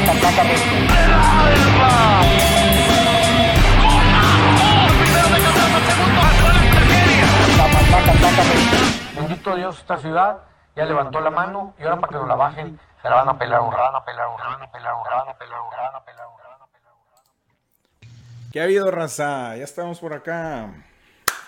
regia. Bendito Dios, esta ciudad ya levantó la mano y ahora para que nos la bajen, se la van a pelar un van a pelar un van a pelar un van a pelar un van a pelar un van a pelar un ¿Qué ha habido, raza? Ya estamos por acá.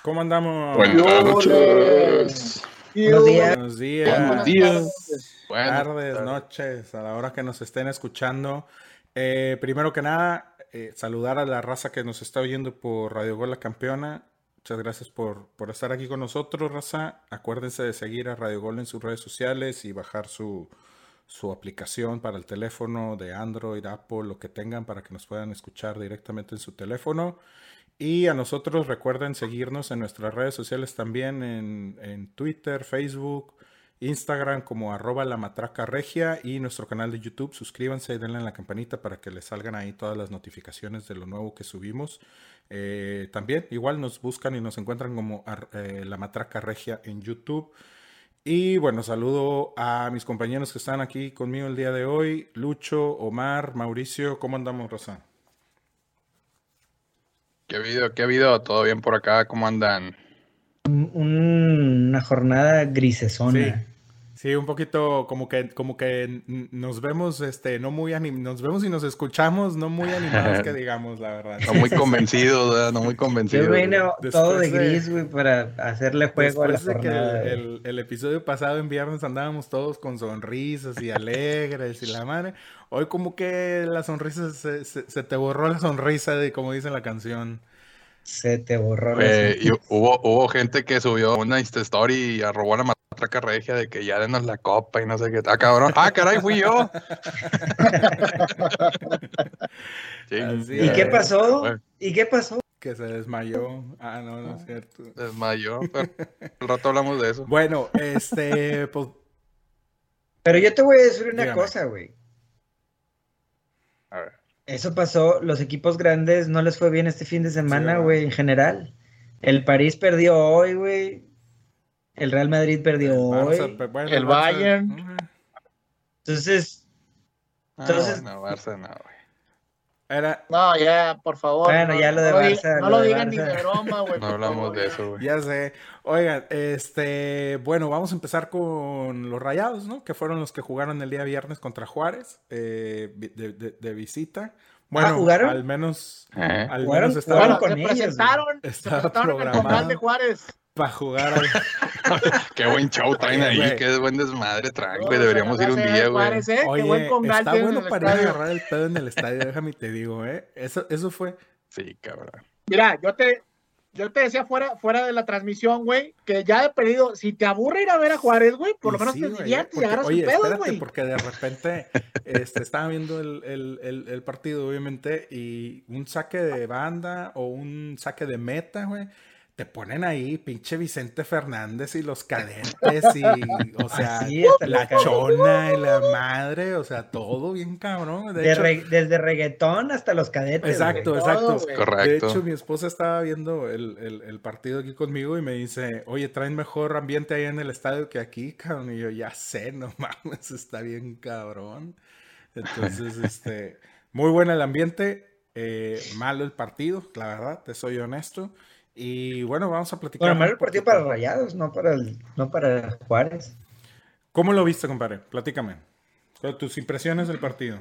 ¿Cómo andamos? Buenas noches. Buenos días. Buenos días. Buenos días. Buenas tardes, noches, a la hora que nos estén escuchando. Eh, primero que nada, eh, saludar a la raza que nos está oyendo por Radio Gol La Campeona. Muchas gracias por, por estar aquí con nosotros, raza. Acuérdense de seguir a Radio Gol en sus redes sociales y bajar su, su aplicación para el teléfono de Android, Apple, lo que tengan para que nos puedan escuchar directamente en su teléfono. Y a nosotros recuerden seguirnos en nuestras redes sociales también, en, en Twitter, Facebook, Instagram como arroba la matraca regia y nuestro canal de YouTube. Suscríbanse y denle a la campanita para que les salgan ahí todas las notificaciones de lo nuevo que subimos. Eh, también igual nos buscan y nos encuentran como eh, la matraca regia en YouTube. Y bueno, saludo a mis compañeros que están aquí conmigo el día de hoy. Lucho, Omar, Mauricio, ¿cómo andamos, Rosa? ¿Qué ha habido? ¿Qué ha habido? ¿Todo bien por acá? ¿Cómo andan? Un- una jornada grisesona. Sí, un poquito como que, como que nos vemos, este, no muy anim- nos vemos y nos escuchamos, no muy animados que digamos, la verdad. No muy convencido, ¿verdad? No muy Yo convencido. vine todo de gris, güey, para hacerle juego a la Después de que jornada. el, güey. el- el episodio pasado en viernes andábamos todos con sonrisas y alegres y la madre, hoy como que la sonrisa se, se- se te borró la sonrisa de como dice la canción. Se te borró la Eh, y hubo, hubo gente que subió una Insta Story y arrobó la matraca regia de que ya denos la copa y no sé qué. Ah, cabrón. Ah, caray, fui yo. ¿Y qué pasó? Bueno. ¿Y qué pasó? Que se desmayó. Ah, no, no es cierto. Desmayó. pero al rato hablamos de eso. Bueno, este, pues Pero yo te voy a decir una Dígame. cosa, güey. Eso pasó, los equipos grandes no les fue bien este fin de semana, güey, en general. El París perdió hoy, güey. El Real Madrid perdió hoy. Barça, pe- bueno, El Barça- Bayern. Entonces, Entonces- No, no, Barça no, güey. Era, No, ya, por favor. Bueno, no, ya lo de no No lo digan ni de broma, güey. No hablamos de eso, güey. Ya sé. Oigan, este, bueno, vamos a empezar con los Rayados, ¿no? Que fueron los que jugaron el día viernes contra Juárez, eh, de, de- de visita. Bueno, Ah, ¿jugaron? al menos, Eh. al menos estaba jugaron Bueno, con se ellos, presentaron, se Estaba presentaron en el de Juárez. Para jugar. al- Qué buen show traen Oye, ahí, qué buen desmadre traen, güey. Deberíamos ir un día, güey. Juárez, ¿eh? Qué Oye, buen está bueno para ir a estadio. agarrar el pedo en el estadio, déjame te digo, ¿eh? Eso, eso fue. Sí, cabrón. Mira, yo te, yo te decía fuera, fuera de la transmisión, güey, que ya he perdido, si te aburre ir a ver a Juárez, güey, por lo menos sí, te diviertes y porque- agarras oye, un pedo, güey. porque de repente este, estaba viendo el, el- el- el partido, obviamente, y un saque de banda o un saque de meta, güey. Te ponen ahí, pinche Vicente Fernández y los cadetes y, o sea, la chona y la madre, o sea, todo bien cabrón. De de hecho, re- desde reggaetón hasta los cadetes. exacto, exacto. Todo, güey. De Correcto. hecho, mi esposa estaba viendo el, el- el partido aquí conmigo y me dice, oye, traen mejor ambiente ahí en el estadio que aquí, cabrón. Y yo, ya sé, no mames, está bien cabrón. Entonces, este, muy bueno el ambiente, eh, malo el partido, la verdad, te soy honesto. Y bueno, vamos a platicar. Bueno, el partido para Rayados, no para, el, no para Juárez. ¿Cómo lo viste, compadre? Platícame. Tus impresiones del partido.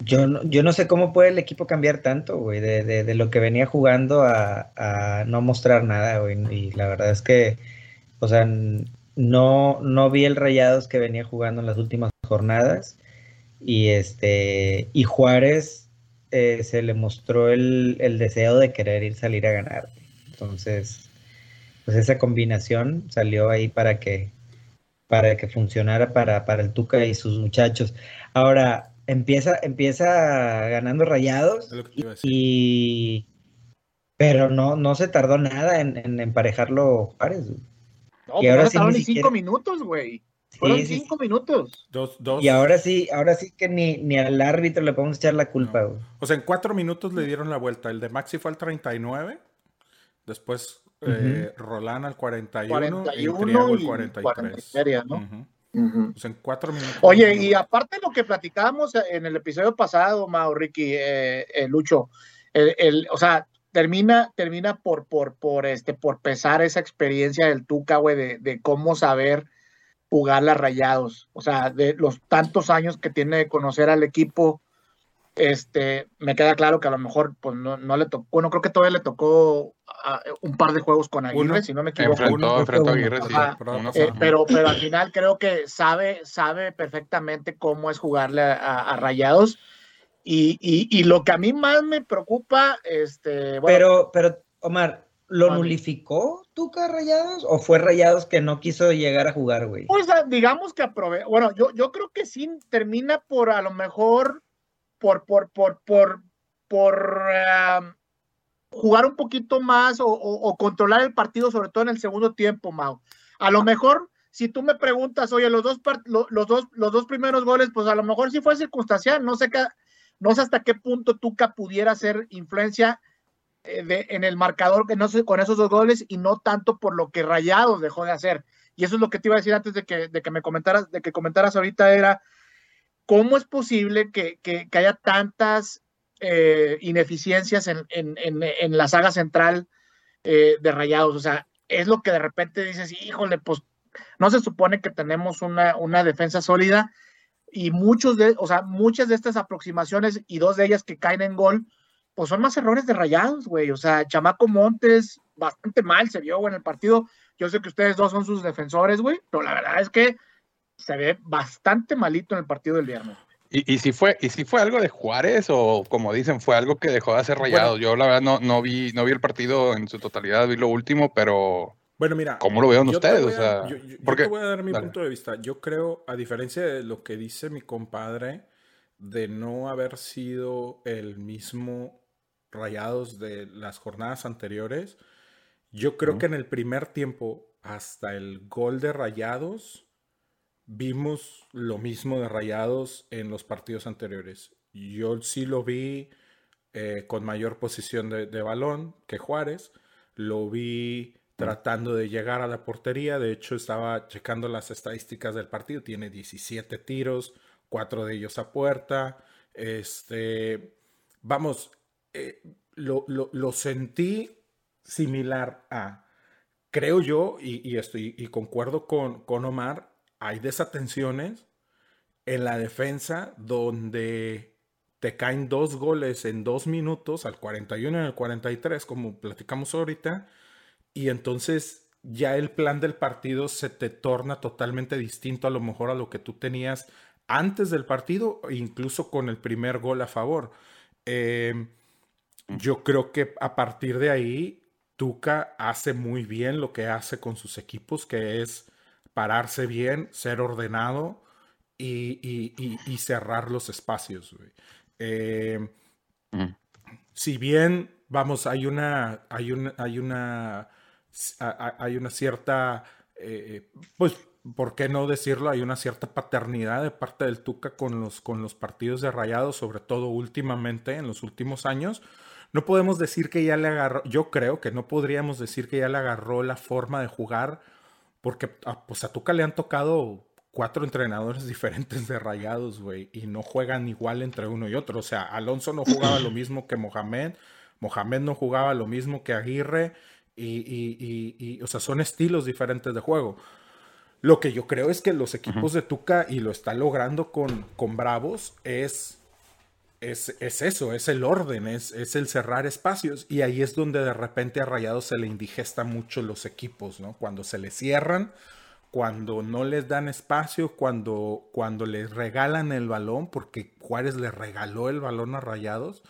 Yo no, yo no sé cómo puede el equipo cambiar tanto, güey, de, de- de lo que venía jugando a, a no mostrar nada, güey. Y la verdad es que, o sea, no, no vi el Rayados que venía jugando en las últimas jornadas. Y este, y Juárez eh, se le mostró el, el deseo de querer ir salir a ganar. Entonces, pues esa combinación salió ahí para que, para que funcionara para, para el Tuca y sus muchachos. Ahora, empieza, empieza ganando rayados y pero no, no se tardó nada en, en emparejarlo Juárez. No, Y ahora no sí ni ni cinco siquiera- minutos, güey. Fueron sí, sí. cinco minutos. Dos, dos. Y ahora sí, ahora sí que ni, ni al árbitro le podemos echar la culpa, No. güey. O sea, en cuatro minutos le dieron la vuelta. El de Maxi fue al 39. Después eh, Rolán al 41. 41 y Triago al y 43. 40 y feria, ¿no? Ujú. Ujú. O sea, en cuatro minutos. Oye, y aparte de lo que platicábamos en el episodio pasado, Mao, Ricky, eh, eh, Lucho, el, el- o sea, termina, termina por, por, por, este, por pesar esa experiencia del Tuca, güey, de, de cómo saber jugar las rayados. O sea, de los tantos años que tiene de conocer al equipo, este, me queda claro que a lo mejor, pues no, no le tocó, bueno, creo que todavía le tocó ah, un par de juegos con Aguirre, Uno. si no me equivoco. Enfrentó, enfrentó a Aguirre, sí. Uno Eh, pero, pero al final creo que sabe, sabe perfectamente cómo es jugarle a, a Rayados. Y, y- y lo que a mí más me preocupa, este, bueno, Pero, pero, Omar, ¿lo nulificó Tuca Rayados? ¿O fue Rayados que no quiso llegar a jugar, güey? pues digamos que aprove bueno, yo, yo creo que sí termina por a lo mejor por, por, por, por, por ah, jugar un poquito más o, o- o controlar el partido, sobre todo en el segundo tiempo, Mau. A lo mejor, si tú me preguntas, oye, los dos, lo- los dos, los dos primeros goles, pues a lo mejor sí fue circunstancial, no sé qué, no sé hasta qué punto Tuca pudiera hacer influencia de- en el marcador que no sé, con esos dos goles y no tanto por lo que Rayados dejó de hacer. Y eso es lo que te iba a decir antes de que, de que me comentaras, de que comentaras ahorita era cómo es posible que, que- que haya tantas eh, ineficiencias en, en- en- en la saga central eh, de Rayados. O sea, es lo que de repente dices, híjole, pues no se supone que tenemos una, una defensa sólida y muchos de, o sea, muchas de estas aproximaciones y dos de ellas que caen en gol, pues son más errores de Rayados, güey. O sea, Chamaco Montes, bastante mal se vio güey, en el partido. Yo sé que ustedes dos son sus defensores, güey, pero la verdad es que se ve bastante malito en el partido del viernes. ¿Y, y si fue, y si fue algo de Juárez o como dicen, fue algo que dejó de hacer rayado? Yo la verdad no, no vi, no vi el partido en su totalidad, vi lo último, pero Bueno, mira. ¿cómo lo vieron ustedes? O sea, yo, yo- yo porque- te voy a dar mi Dale. punto de vista. Yo creo, a diferencia de lo que dice mi compadre, de no haber sido el mismo Rayados de las jornadas anteriores, yo creo que en el primer tiempo, hasta el gol de Rayados, vimos lo mismo de Rayados en los partidos anteriores. Yo sí lo vi eh, con mayor posición de, de balón que Juárez. Lo vi tratando de llegar a la portería. De hecho, estaba checando las estadísticas del partido. Tiene 17 tiros, cuatro de ellos a puerta. Este, vamos, eh, lo, lo- lo sentí similar a, creo yo, y, y estoy, y concuerdo con, con Omar, hay desatenciones en la defensa donde te caen dos goles en dos minutos, al 41 y al 43, como platicamos ahorita, y entonces ya el plan del partido se te torna totalmente distinto a lo mejor a lo que tú tenías antes del partido, incluso con el primer gol a favor. Eh, yo creo que a partir de ahí, Tuca hace muy bien lo que hace con sus equipos, que es pararse bien, ser ordenado y, y- y- y cerrar los espacios. Eh, si bien, vamos, hay una, hay una, hay una, hay una cierta, eh, pues, ¿por qué no decirlo? Hay una cierta paternidad de parte del Tuca con los, con los partidos de Rayados, sobre todo últimamente, en los últimos años. No podemos decir que ya le agarró, yo creo que no podríamos decir que ya le agarró la forma de jugar, porque a, pues a Tuca le han tocado cuatro entrenadores diferentes de rayados, güey, y no juegan igual entre uno y otro. O sea, Alonso no jugaba lo mismo que Mohamed, Mohamed no jugaba lo mismo que Aguirre, y, y- y- y, o sea, son estilos diferentes de juego. Lo que yo creo es que los equipos de Tuca, y lo está logrando con, con Bravos, es, es, es eso, es el orden, es, es el cerrar espacios. Y ahí es donde de repente a Rayados se le indigesta mucho los equipos, ¿no? Cuando se le cierran, cuando no les dan espacio, cuando, cuando les regalan el balón, porque Juárez le regaló el balón a Rayados.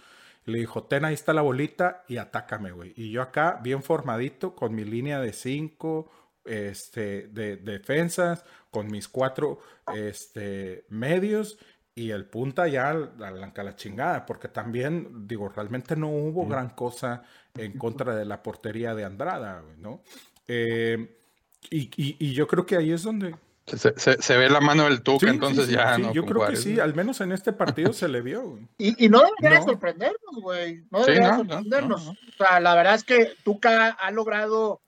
Le dijo, ten ahí está la bolita y atácame, güey. Y yo acá, bien formadito, con mi línea de cinco, este, de, defensas, con mis cuatro este, medios y el punta ya a la, chingada, porque también, digo, realmente no hubo gran cosa en contra de la portería de Andrada, ¿no? Eh, y, y, yo creo que ahí es donde... Se, se, ve la mano del Tuca, entonces ya no. Yo creo que sí, al menos en este partido se le vio. Y, y no debería sorprendernos, güey. No debería sorprendernos. O sea, la verdad es que Tuca ha logrado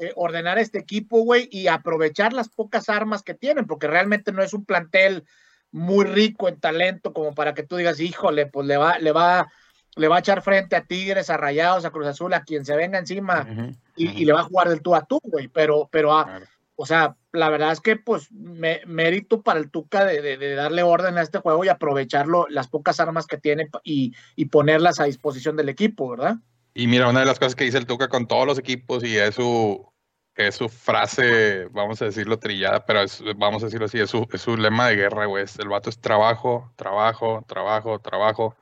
eh, ordenar este equipo, güey, y aprovechar las pocas armas que tienen, porque realmente no es un plantel muy rico en talento como para que tú digas, híjole, pues le va, le va, le va a echar frente a Tigres, a Rayados, a Cruz Azul, a quien se venga encima y, le va a jugar del tú a tú, güey. Pero, pero, ah, o sea, la verdad es que, pues, mérito para el Tuca de, darle orden a este juego y aprovecharlo, las pocas armas que tiene y, y ponerlas a disposición del equipo, ¿verdad? Y mira, una de las cosas que dice el Tuca con todos los equipos y es su, es su frase, vamos a decirlo trillada, pero vamos a decirlo así, es su, es su lema de guerra, güey. El vato es trabajo, trabajo, trabajo, trabajo.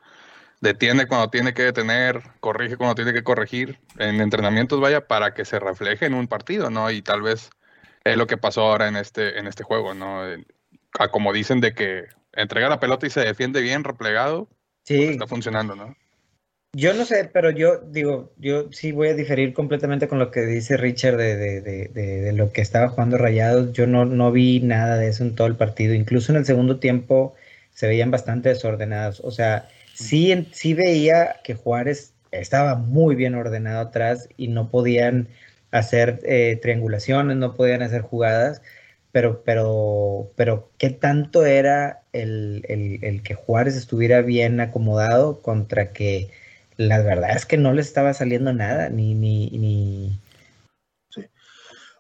Detiene cuando tiene que detener, corrige cuando tiene que corregir. En entrenamientos, vaya, para que se refleje en un partido, ¿no? Y tal vez es lo que pasó ahora en este, en este juego, ¿no? como dicen de que entrega la pelota y se defiende bien replegado, sí. Pues está funcionando, ¿no? Yo no sé, pero yo digo, yo sí voy a diferir completamente con lo que dice Richard de, de, de, lo que estaba jugando Rayados. Yo no, no vi nada de eso en todo el partido. Incluso en el segundo tiempo se veían bastante desordenados. O sea, sí, sí veía que Juárez estaba muy bien ordenado atrás y no podían hacer eh, triangulaciones, no podían hacer jugadas, pero, pero, pero ¿qué tanto era el, el que Juárez estuviera bien acomodado contra que la verdad es que no le estaba saliendo nada, ni, ni, ni...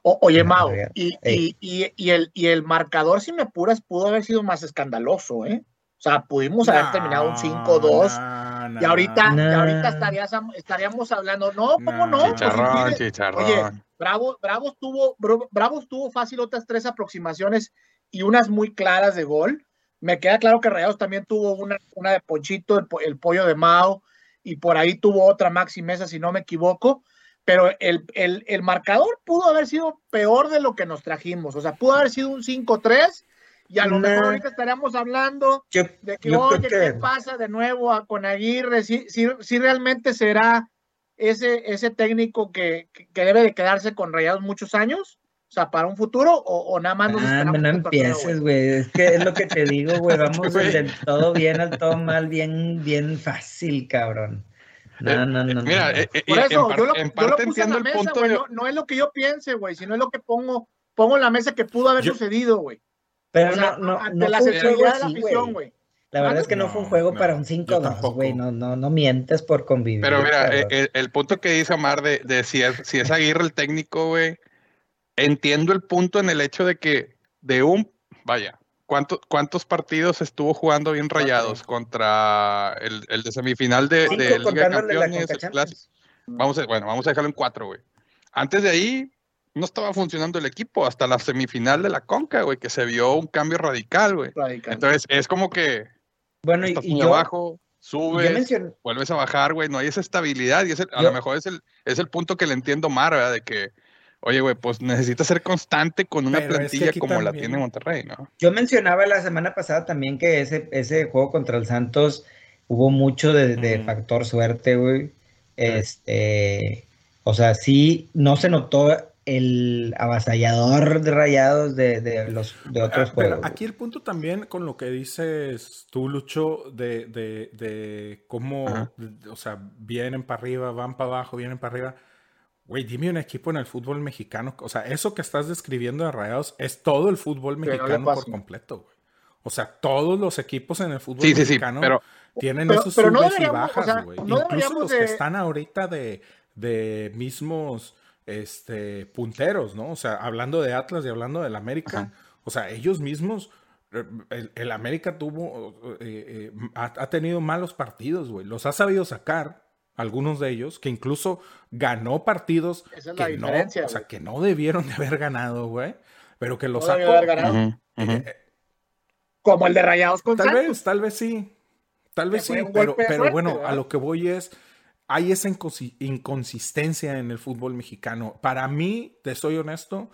oye, Mau, y, y, el, y el marcador, si me apuras, pudo haber sido más escandaloso, ¿eh? O sea, pudimos haber terminado un 5-2 y ahorita, ahorita estaríamos hablando, no, ¿cómo no? Pues chicharrón, chicharrón. Oye, Bravo, Bravo, tuvo, Bravo tuvo fácil otras tres aproximaciones y unas muy claras de gol. Me queda claro que Rayados también tuvo una, una de Ponchito, el, el pollo de Mao, y por ahí tuvo otra Maxi Mesa, si no me equivoco, pero el, el, marcador pudo haber sido peor de lo que nos trajimos, o sea, pudo haber sido un 5-3 y a lo mejor ahorita estaríamos hablando de que, oye, ¿qué pasa de nuevo con Aguirre? Si, si, realmente será ese, ese técnico que, que, debe de quedarse con Rayados muchos años, sea, para un futuro o, nada más nos ah, no empieces, güey. Es que es lo que te digo, güey. Vamos del todo bien al todo mal, bien, bien fácil, cabrón. No, eh, no, no. Mira, no, eh, eh, Por eso, yo lo, yo lo puse en la mesa, güey. No, es lo que yo piense, güey, sino es lo que pongo, pongo en la mesa que pudo haber sucedido, güey. Pero no, no, no la afición, güey. La verdad es que no, fue un juego para un 5-2, güey. No, no, no mientes por convivir. Pero mira, el, el, punto que dice Omar de, de si, es, si es Aguirre el técnico, güey, entiendo el punto en el hecho de que de un, vaya, ¿cuántos, cuántos partidos estuvo jugando bien rayados contra el, el de semifinal de, de Liga de Campeones? Vamos a, bueno, vamos a dejarlo en cuatro, güey. Antes de ahí, no estaba funcionando el equipo hasta la semifinal de la Conca, güey, que se vio un cambio radical, güey. Entonces, es como que bueno, y, abajo, subes, vuelves a bajar, güey, no hay esa estabilidad y ese, a lo mejor es el, es el punto que le entiendo Mar, ¿verdad? De que Oye, güey, pues necesita ser constante con una plantilla como la tiene Monterrey, ¿no? Yo mencionaba la semana pasada también que ese, ese juego contra el Santos hubo mucho de, factor suerte, güey. Este, o sea, sí, no se notó el avasallador de rayados de, los de otros ah, juegos. aquí el punto también con lo que dices tú, Lucho, de, de cómo, o sea, vienen para arriba, van para abajo, vienen para arriba Güey, dime un equipo en el fútbol mexicano. O sea, eso que estás describiendo de Rayados es todo el fútbol mexicano por completo, güey. O sea, todos los equipos en el fútbol mexicano tienen esos subes y bajas, güey. Incluso los que están ahorita de, de mismos este, punteros, ¿no? O sea, hablando de Atlas y hablando del América, o sea, ellos mismos, eh, el, América tuvo, eh, eh, ha, tenido malos partidos, güey. Los ha sabido sacar, algunos de ellos, que incluso ganó partidos que, no, o sea, que no debieron de haber ganado, güey, pero que los no sacó. Haber ganado. Eh, Como el de Rayados con Tal vez, tal vez sí. Tal vez sí, pero, pero suerte, bueno, a lo que voy es, hay esa inconsi- inconsistencia en el fútbol mexicano. Para mí, te soy honesto,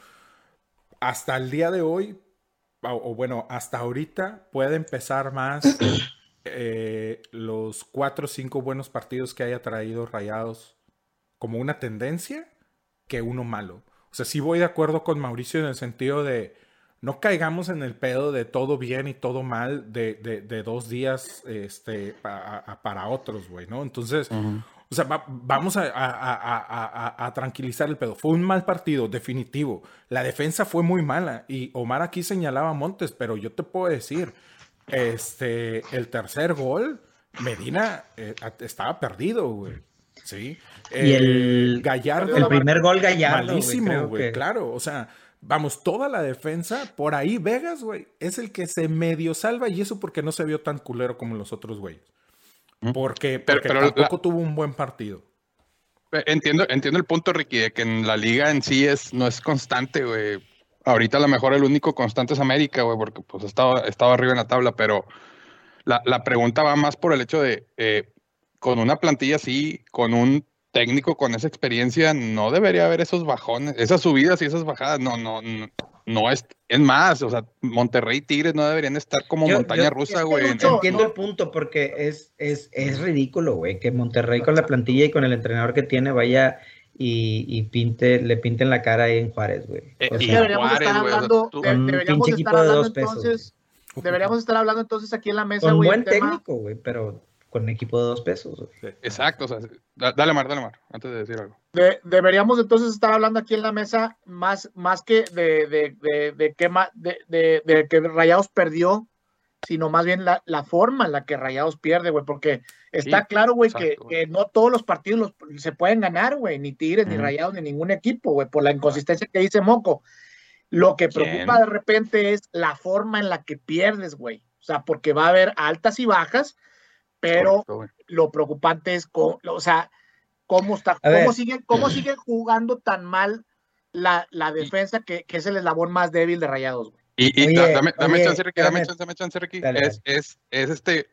hasta el día de hoy, o, o bueno, hasta ahorita puede empezar más eh, los cuatro o cinco buenos partidos que haya traído Rayados como una tendencia que uno malo. O sea, sí voy de acuerdo con Mauricio en el sentido de no caigamos en el pedo de todo bien y todo mal de, de- de dos días este, pa- a- a- para otros, güey, ¿no? Entonces, o sea, va- vamos a, a- a- a- a- a tranquilizar el pedo. Fue un mal partido, definitivo. La defensa fue muy mala y Omar aquí señalaba a Montes, pero yo te puedo decir, este, el tercer gol, Medina eh, estaba perdido, güey. Sí. Y el- Gallardo. El primer gol Gallardo, Malísimo, güey, que- claro. O sea, vamos, toda la defensa, por ahí Vegas, güey, es el que se medio salva y eso porque no se vio tan culero como los otros güeyes. Porque, Pero- porque pero tampoco la- tuvo un buen partido. Eh, Entiendo, entiendo el punto, Ricky, de que en la liga en sí es, no es constante, güey. Ahorita a lo mejor el único constante es América, güey, porque pues estaba, estaba arriba en la tabla, pero la, la pregunta va más por el hecho de, eh, con una plantilla así, con un técnico con esa experiencia, no debería haber esos bajones, esas subidas y esas bajadas, no, no, no, no es, es más, o sea, Monterrey y Tigres no deberían estar como Yo- montaña yo- rusa, es que, güey. Entiendo no. el punto porque es, es, es ridículo, güey, que Monterrey con la plantilla y con el entrenador que tiene vaya y, y pinte, le pinten la cara ahí en Juárez, güey. Eh, O sea, deberíamos estar hablando, de- Un deberíamos estar de pesos, entonces, deberíamos estar hablando entonces aquí en la mesa, con güey, buen el tema- técnico, güey, pero con equipo de dos pesos, güey. Exacto, o sea, da- dale Mar, dale Mar, antes de decir algo. de- deberíamos entonces estar hablando aquí en la mesa más, más que de, de, de, de que ma- de, de- de que Rayados perdió, sino más bien la, la forma en la que Rayados pierde, güey, porque está Sí, claro, güey, que, que no todos los partidos los- se pueden ganar, güey, ni Tigres, ni. Rayados, ni ningún equipo, güey, por la inconsistencia que dice Moco. Lo que preocupa de repente es la forma en la que pierdes, güey. O sea, porque va a haber altas y bajas, pero Correcto, lo preocupante es, co- o sea, cómo está, cómo siguen, cómo siguen jugando tan mal la, la defensa que, que es el eslabón más débil de Rayados, güey. Y, y Oye, da- dame, dame oye, chance, Ricky, dame chance, dame chance, Ricky. Dale, es, es, es este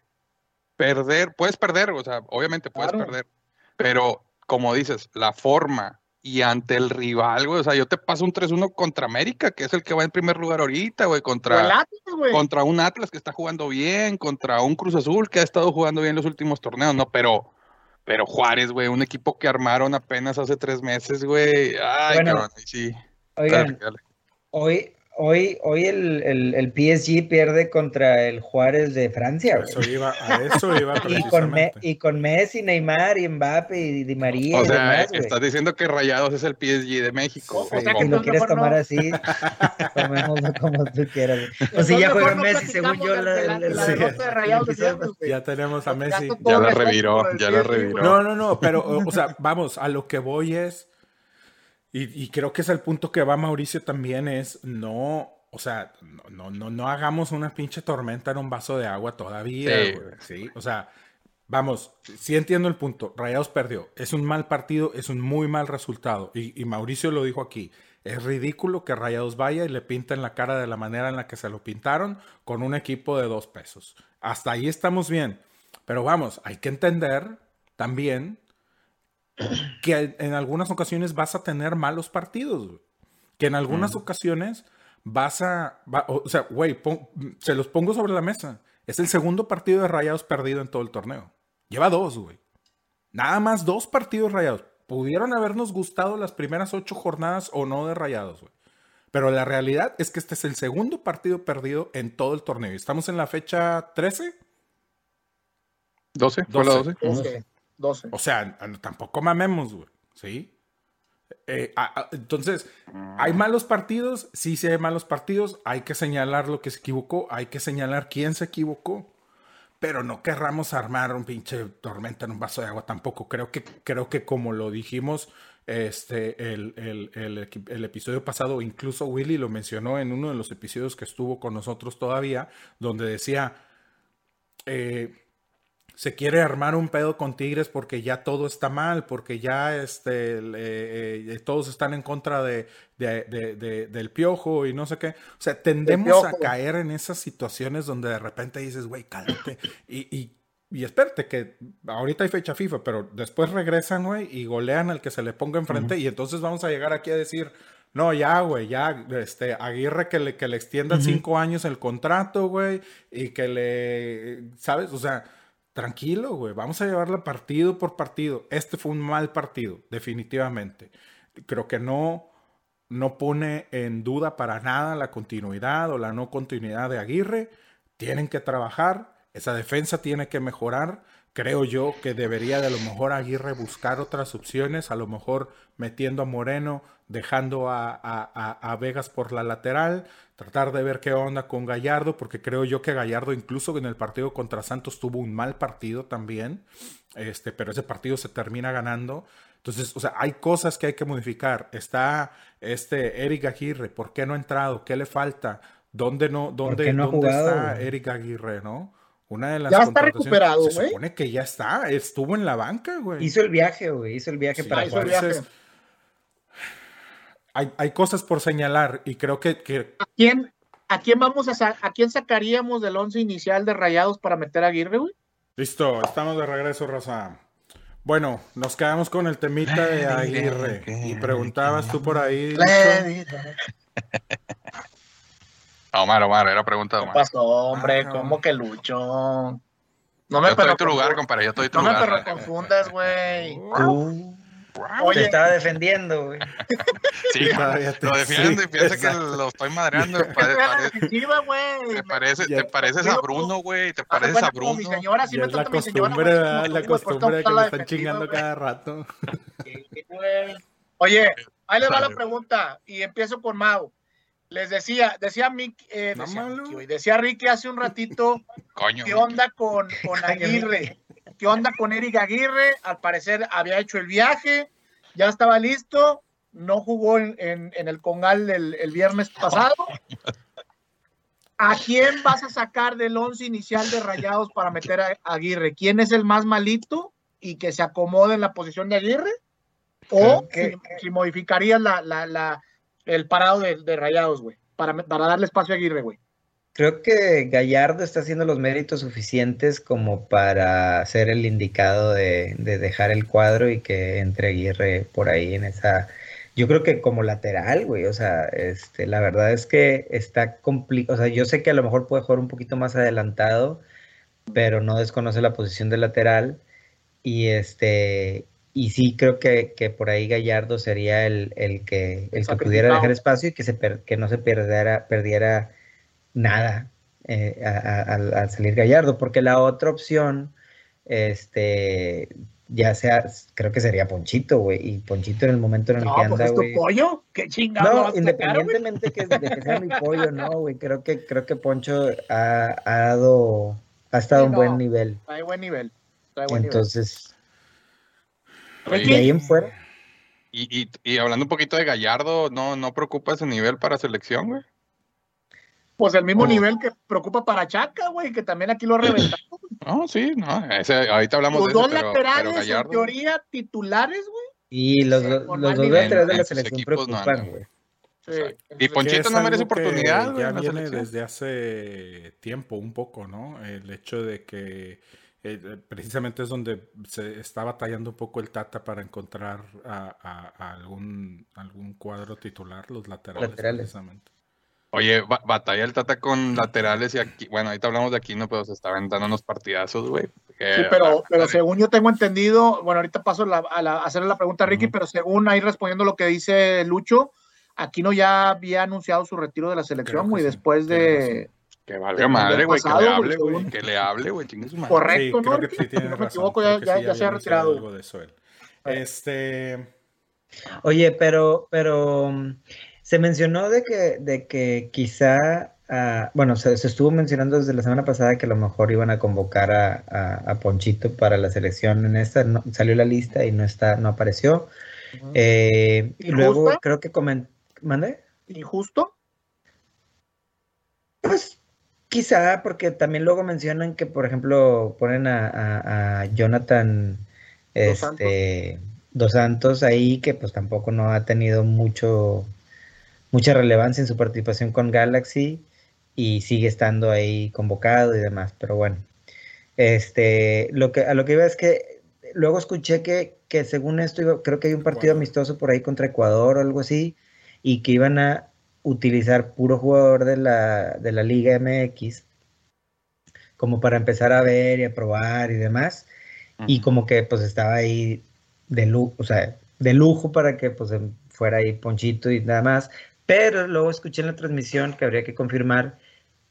perder, puedes perder, o sea, obviamente puedes Claro. perder, pero como dices, la forma y ante el rival, güey, o sea, yo te paso un 3-1 contra América, que es el que va en primer lugar ahorita, güey, contra, Atlas, güey. contra un Atlas que está jugando bien, contra un Cruz Azul que ha estado jugando bien los últimos torneos, no, pero, pero Juárez, güey, un equipo que armaron apenas hace tres meses, güey, ay, Bueno, cabrón, sí. Dale, Oigan, Ricky, dale. hoy, hoy, hoy el, el, el PSG pierde contra el Juárez de Francia, güey. Eso iba, a eso iba Y con, Me- y con Messi, Neymar y Mbappe y Di María O sea, demás, estás diciendo que Rayados es el PSG de México. O sea Si que lo entonces quieres tomar no. así, tomémoslo como tú quieras. güey. Pues si ya juega no Messi, según yo, la, la- la- la Sí. derrota de Rayados. Ya tenemos a Messi. Ya la reviró, ya la reviró. No, no, no, pero, o, o sea, vamos, a lo que voy es, y, y creo que es el punto que va Mauricio también, es no, o sea, no, no, no, no hagamos una pinche tormenta en un vaso de agua todavía, Sí. güey, ¿sí? O sea, vamos, sí entiendo el punto, Rayados perdió, es un mal partido, es un muy mal resultado, y, y Mauricio lo dijo aquí, es ridículo que Rayados vaya y le pinten la cara de la manera en la que se lo pintaron con un equipo de dos pesos. Hasta ahí estamos bien. Pero vamos, hay que entender también que en algunas ocasiones vas a tener malos partidos. güey. Que en algunas ocasiones vas a... va- o sea, güey, pon- se los pongo sobre la mesa. Es el segundo partido de Rayados perdido en todo el torneo. Lleva dos, güey. Nada más dos partidos Rayados. Pudieron habernos gustado las primeras ocho jornadas o no de Rayados, güey. Pero la realidad es que este es el segundo partido perdido en todo el torneo. Y Estamos en la fecha 13. 12, fue la 12. 12. 12, 12. O sea, tampoco mamemos, güey. ¿Sí? Eh, entonces, ¿hay malos partidos? Sí, sí hay malos partidos. Hay que señalar lo que se equivocó. Hay que señalar quién se equivocó. Pero no querramos armar un pinche tormenta en un vaso de agua tampoco. Creo que, creo que como lo dijimos este, el, el- el episodio pasado, incluso Willy lo mencionó en uno de los episodios que estuvo con nosotros todavía, donde decía, eh, se quiere armar un pedo con Tigres porque ya todo está mal, porque ya este, le- eh, todos están en contra de, de- de- de- del piojo y no sé qué. O sea, tendemos a caer en esas situaciones donde de repente dices, güey, cálmate. Y, y y espérate que ahorita hay fecha FIFA, pero después regresan, güey, y golean al que se le ponga enfrente y entonces vamos a llegar aquí a decir, no, ya, güey, ya, este, Aguirre que le, que le extiendan cinco años el contrato, güey, y que le, ¿sabes? O sea, tranquilo, güey, vamos a llevarla partido por partido. Este fue un mal partido, definitivamente. Creo que no, no pone en duda para nada la continuidad o la no continuidad de Aguirre. Tienen que trabajar esa defensa tiene que mejorar. Creo yo que debería de a lo mejor Aguirre buscar otras opciones, a lo mejor metiendo a Moreno, dejando a, Vegas por la lateral, tratar de ver qué onda con Gallardo, porque creo yo que Gallardo incluso en el partido contra Santos tuvo un mal partido también, este, pero ese partido se termina ganando. Entonces, o sea, hay cosas que hay que modificar. Está este Eric Aguirre, ¿por qué no ha entrado? ¿Qué le falta? ¿Dónde no, dónde, no ¿dónde está Eric Aguirre, no? Una de las ya está recuperado, güey. Se supone que ya está, estuvo en la banca, güey. Hizo el viaje, güey, hizo el viaje para hizo el viaje. hay, hay, cosas por señalar y creo que, que... ¿A quién, a quién vamos a a quién sacaríamos del once inicial de Rayados para meter a Aguirre, güey? Listo, estamos de regreso, Rosa. Bueno, nos quedamos con el temita de Aguirre. Y preguntabas tú por ahí. Omar, Omar, era pregunta de Omar. ¿Qué pasó, hombre? Ah, ¿Cómo que Lucho? No me yo estoy en tu lugar, compadre, yo estoy en tu lugar. No me perro confundas, güey. Uh, Oye. Te estaba defendiendo, güey. Sí, lo defiendo y piensa que lo estoy madreando. Te, te, parece, te pareces a Bruno, güey. Te pareces a Bruno. Mi señora, sí me es la costumbre, señora, la costumbre que me están chingando cada rato. Oye, ahí les va la pregunta y empiezo con Mau. Les decía, decía Mick, eh, decía, Ricky hace un ratito, ¿qué onda con, con Aguirre? ¿Qué onda con Eric Aguirre? Al parecer había hecho el viaje, ya estaba listo, no jugó en, el Congal el, el, viernes pasado. ¿A quién vas a sacar del once inicial de Rayados para meter a Aguirre? ¿Quién es el más malito y que se acomode en la posición de Aguirre? ¿O si, modificarías la, la el parado de, Rayados, güey, para, para darle espacio a Aguirre, güey. Creo que Gallardo está haciendo los méritos suficientes como para ser el indicado de, dejar el cuadro y que entre Aguirre por ahí en esa. Yo creo que como lateral, güey, o sea, este, la verdad es que está complicado. O sea, yo sé que a lo mejor puede jugar un poquito más adelantado, pero no desconoce la posición de lateral. Y este, y sí creo que, por ahí Gallardo sería el, que, el que pudiera dejar espacio y que, se que no se perdiera, perdiera nada eh, al salir Gallardo, porque la otra opción, este, ya sea, creo que sería Ponchito, güey, y Ponchito en el momento en el que pues, anda, güey. tu pollo? ¿Qué chingado? No, independientemente que, de que sea mi pollo, no, güey, creo que, creo que Poncho ha, dado, ha estado en buen nivel. Hay buen nivel. Entonces, y ahí en fuera. Y, y, y, hablando un poquito de Gallardo, ¿no, no preocupa ese nivel para selección, güey? Pues el mismo oh. nivel que preocupa para Chaca, güey, que también aquí lo ha reventado. No, sí, no, ese, ahorita hablamos de eso, dos laterales, en teoría, titulares, güey. Y los, los, dos laterales de la selección preocupan, güey. Sí, y Ponchito no merece oportunidad. Ya viene desde hace tiempo un poco, ¿no? El hecho de que eh, eh, precisamente es donde se está batallando un poco el Tata para encontrar a, algún, algún cuadro titular, los laterales, precisamente. Oye, batalla el Tata con laterales y aquí, bueno, ahorita hablamos de aquí, no, pero se está aventando unos partidazos, güey. Sí, pero, pero según yo tengo entendido, bueno, ahorita paso a, hacerle la pregunta a Ricky, pero según ahí respondiendo lo que dice Lucho, Aquino ya había anunciado su retiro de la selección, güey, después de, que valga madre, güey, que le hable, güey. Que le hable, güey, chingue su madre. Correcto, ¿no? Creo que sí tiene no me equivoco, ya, ya, se ha retirado. Algo de eso él. Este. Oye, pero, pero se mencionó de que, de que quizá, uh, bueno, se, se, estuvo mencionando desde la semana pasada que a lo mejor iban a convocar a, a, a Ponchito para la selección en esta, no, salió la lista y no está, no apareció. eh, y luego creo que comentó, ¿mande? ¿Injusto? Pues Quizá porque también luego mencionan que, por ejemplo, ponen a, Jonathan Dos, este, Dos Santos ahí, que pues tampoco no ha tenido mucho mucha relevancia en su participación con Galaxy y sigue estando ahí convocado y demás, pero bueno. Este, lo que, a lo que iba es que luego escuché que, que según esto, creo que hay un partido amistoso por ahí contra Ecuador o algo así, y que iban a utilizar puro jugador de la, de la Liga MX como para empezar a ver y a probar y demás. Y como que pues estaba ahí de lujo, o sea, de lujo para que pues em, fuera ahí Ponchito y nada más. Pero luego escuché en la transmisión que habría que confirmar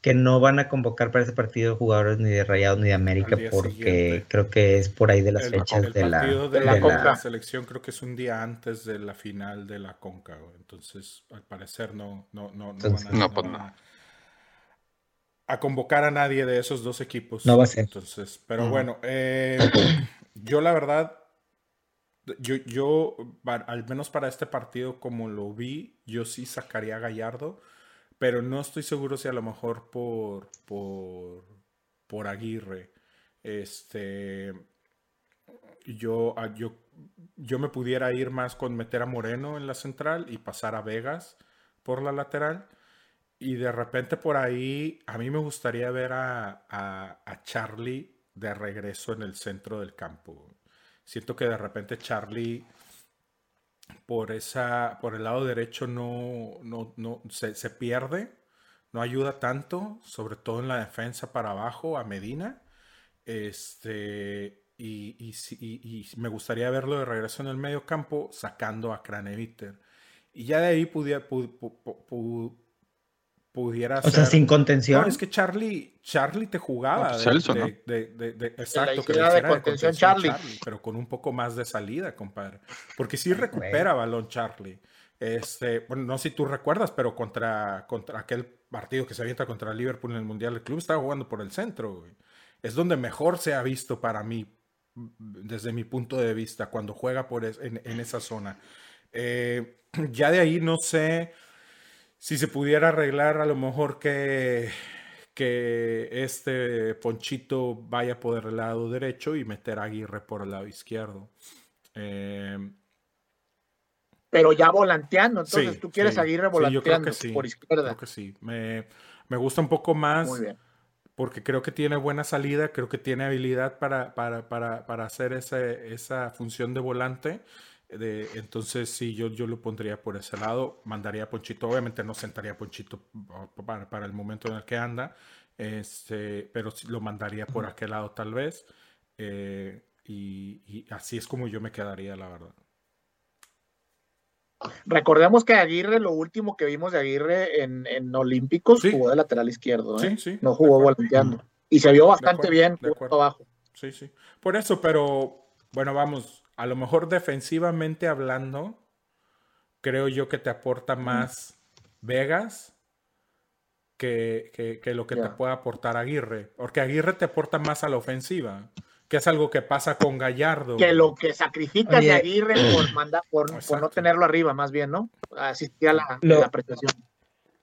que no van a convocar para ese partido jugadores ni de Rayados ni de América porque creo que es por ahí de las fechas de, la, de, la, selección creo que es un día antes de la final de la Conca entonces al parecer no no no no, van a, pues a, convocar a nadie de esos dos equipos. No va a ser. Entonces pero bueno eh, yo la verdad yo, yo, al menos para este partido, como lo vi, yo sí sacaría a Gallardo, pero no estoy seguro si a lo mejor por, por, por Aguirre. Este, yo, ah, yo, yo me pudiera ir más con meter a Moreno en la central y pasar a Vegas por la lateral. Y de repente por ahí, a mí me gustaría ver a, a, a Charlie de regreso en el centro del campo. Siento que de repente Charlie por esa por el lado derecho no, no, no se, se, pierde, no ayuda tanto, sobre todo en la defensa para abajo a Medina. Este, y, y, y, me gustaría verlo de regreso en el medio campo sacando a Craneviter. Y ya de ahí pudiera, pudiera o sea, sin contención. No, es que Charlie, Charlie te jugaba. Pues de, de, de, exacto, que de contención, Charlie. Pero con un poco más de salida, compadre. Porque sí recupera balón Charlie. Este, bueno, no sé si tú recuerdas, pero contra, contra aquel partido que se avienta contra Liverpool en el Mundial, el club estaba jugando por el centro. Es donde mejor se ha visto para mí, desde mi punto de vista, cuando juega por en, en, esa zona. Eh, ya de ahí no sé si se pudiera arreglar a lo mejor que, que este Ponchito vaya por el lado derecho y meter a Aguirre por el lado izquierdo. Em, pero ya volanteando, entonces tú quieres Aguirre volanteando por izquierda. Creo que sí. Me, gusta un poco más. Porque creo que tiene buena salida, creo que tiene habilidad para, para, para, para hacer esa función de volante entonces, sí, yo, yo lo pondría por ese lado. Mandaría a Ponchito. Obviamente no sentaría a Ponchito para, para, el momento en el que anda, este, pero sí lo mandaría por aquel lado tal vez. Eh, y, así es como yo me quedaría, la verdad. Recordemos que Aguirre, lo último que vimos de Aguirre en, en Olímpicos, jugó de lateral izquierdo. ¿eh? no jugó volanteando. Y se vio bastante bien jugando abajo. Sí, sí. Por eso, pero bueno, vamos, a lo mejor defensivamente hablando, creo yo que te aporta más Vegas que, lo que te puede aportar Aguirre. Porque Aguirre te aporta más a la ofensiva, que es algo que pasa con Gallardo. Que lo que sacrifica de Aguirre por, mandar, por, no tenerlo arriba, más bien, ¿no? Asistir a la, lo, apreciación.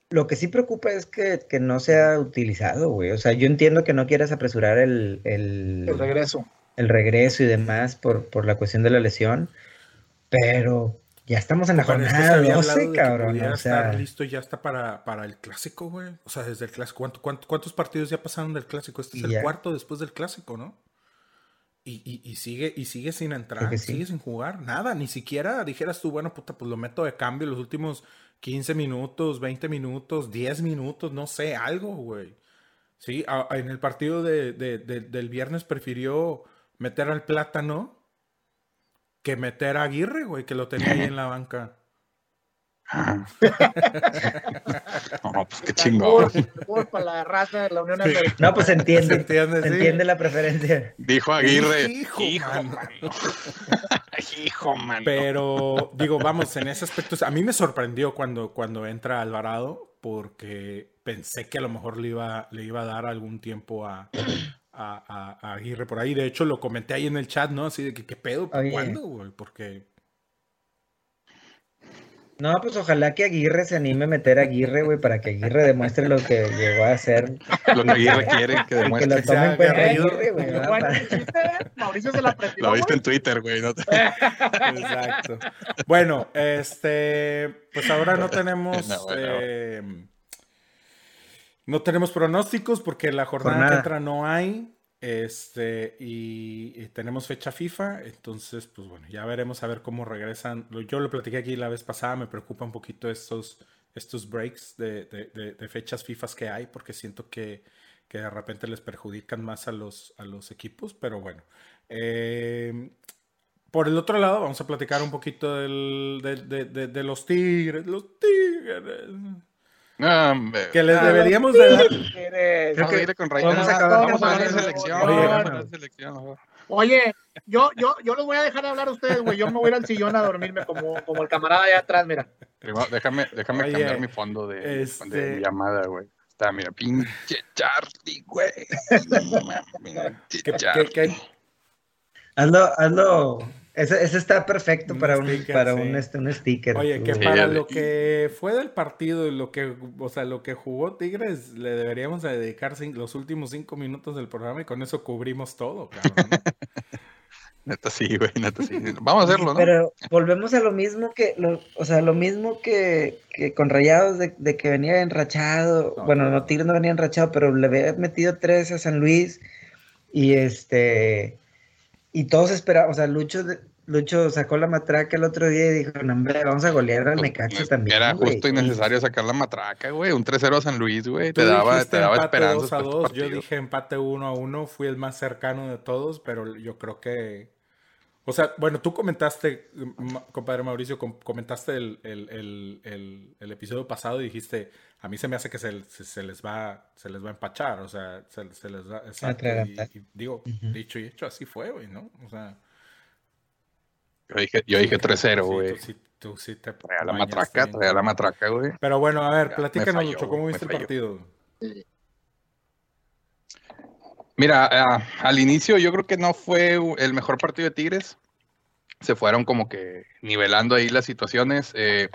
Lo que sí preocupa es que, no se ha utilizado, güey. O sea, yo entiendo que no quieras apresurar el, el, el regreso el regreso y demás por, por la cuestión de la lesión, pero ya estamos en la jornada 12, cabrón. O sea... estar listo ya está para, para el clásico, güey. O sea, desde el clásico. cuántos partidos ya pasaron del clásico? Este es el cuarto después del clásico, ¿no? Y, y, sigue, y sigue sin entrar, sigue sin jugar, nada, ni siquiera dijeras tú, bueno, puta, pues lo meto de cambio los últimos 15 minutos, 20 minutos, 10 minutos, no sé, algo, güey. Sí, en el partido de, del viernes prefirió meter al plátano que meter a Aguirre, güey, que lo tenía ahí en la banca. no, pues qué chingón. Para la raza de la Unión No, pues entiende. entiende, entiende la preferencia. Dijo Aguirre. Hijo, Hijo, man. Pero, digo, vamos, en ese aspecto, a mí me sorprendió cuando, cuando entra Alvarado, porque pensé que a lo mejor le iba, le iba a dar algún tiempo a, a, Aguirre por ahí. De hecho, lo comenté ahí en el chat, ¿no? Así de que, ¿qué pedo? ¿Cuándo, güey? Porque... No, pues ojalá que Aguirre se anime a meter a Aguirre, güey, para que Aguirre demuestre lo que llegó a hacer. Lo que Aguirre quiere que demuestre. Que lo tome en cuenta Aguirre, güey. Mauricio se la Lo viste en Twitter, güey. Exacto. Bueno, este, pues ahora no tenemos... Eh, no tenemos pronósticos porque la jornada que entra no hay. Este, y, y tenemos fecha FIFA, entonces, pues bueno, ya veremos a ver cómo regresan. Yo lo platiqué aquí la vez pasada, me preocupa un poquito estos, estos breaks de, de- de- de fechas FIFA que hay, porque siento que, que de repente les perjudican más a los, a los equipos, pero bueno. Eh, por el otro lado, vamos a platicar un poquito del- de, de- de- de los Tigres, los Tigres. No, hombre. Que les deberíamos de dar... Eres- Vamos a con Raíz. vamos hablar de selección. Oye, yo, yo, yo los voy a dejar hablar a ustedes, güey. Yo me voy a ir al sillón a dormirme como, como el camarada allá atrás, mira. Déjame, déjame Oye, cambiar mi fondo de, este- de llamada, güey. Está, mira, pinche Charlie, güey. Pinche que- que- Charlie. que- Hazlo, hazlo. Ese, ese está perfecto Un para un, sticker, para sí. un, este, un sticker. Oye, que. Sí, para lo que fue del partido y lo que, o sea, lo que jugó Tigres, le deberíamos de dedicar los últimos cinco minutos del programa y con eso cubrimos todo, cabrón. Neta sí, güey, neta sí. Vamos a hacerlo, ¿no? Pero volvemos a lo mismo que, lo, o sea, lo mismo que, que con Rayados de, de que venía enrachado. No, bueno, no. no, Tigres no venía enrachado, pero le había metido tres a San Luis y este y todos esperaban, o sea, Lucho, de- Lucho sacó la matraca el otro día y dijo, no, hombre, vamos a golear al Pues, Necaxa pues, también. Era güey". justo y necesario sacar la matraca, güey. Un 3-0 a San Luis, güey. Te daba, te daba empate esperanzas 2 a para este 2, yo dije empate 1 a 1, fui el más cercano de todos, pero yo creo que... O sea, bueno, tú comentaste, compadre Mauricio, com- comentaste el, el- el- el- el episodio pasado y dijiste, a mí se me hace que se, se- se les va se les va a empachar, o sea, se, se les va... Exacto, y, atragantar. y digo, dicho y hecho, así fue, güey, ¿no? O sea... Yo dije, yo dije Sí, 3-0, sí, güey. tú sí- tú sí te Traía la matraca, traía la matraca, güey. Pero bueno, a ver, platícanos, Lucho, ¿cómo viste el partido? Mira, ah, al inicio yo creo que no fue el mejor partido de Tigres. Se fueron como que nivelando ahí las situaciones. eh,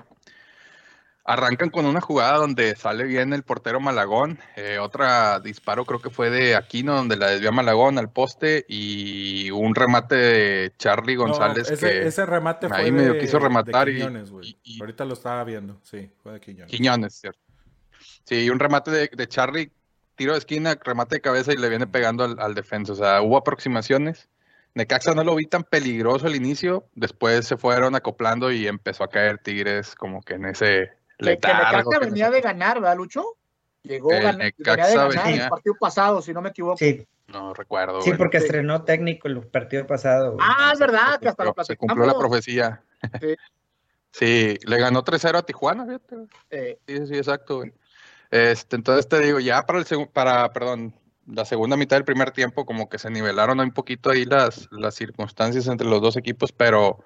arrancan con una jugada donde sale bien el portero Malagón. eh, otra disparo creo que fue de Aquino, donde la desvió Malagón al poste. Y un remate de Charlie No, González ese, que ese remate fue ahí medio de, quiso rematar de Quiñones, y- Ahorita lo estaba viendo, sí, fue de Quiñones. Quiñones, ¿cierto? Sí, un remate de, de Charlie, tiro de esquina, remate de cabeza y le viene pegando al, al defensa. O sea, hubo aproximaciones. Necaxa no lo vi tan peligroso al inicio, después se fueron acoplando y empezó a caer Tigres como que en ese Que, que letargo. Necaxa venía de ganar, ¿verdad, Lucho? Llegó, El gan- venía de Necaxa ganar venía- el partido pasado, si no me equivoco. Sí, No recuerdo. sí, porque Sí. estronó técnico el partido pasado. Ah, es verdad, se que hasta lo cumplió, se cumplió la profecía. Sí. Sí, le ganó 3-0 a Tijuana, fíjate. güey. Eh, Sí, sí, exacto, güey. Este, entonces te digo, ya para el para, perdón, la segunda mitad del primer tiempo, como que se nivelaron un poquito ahí las, las circunstancias entre los dos equipos, pero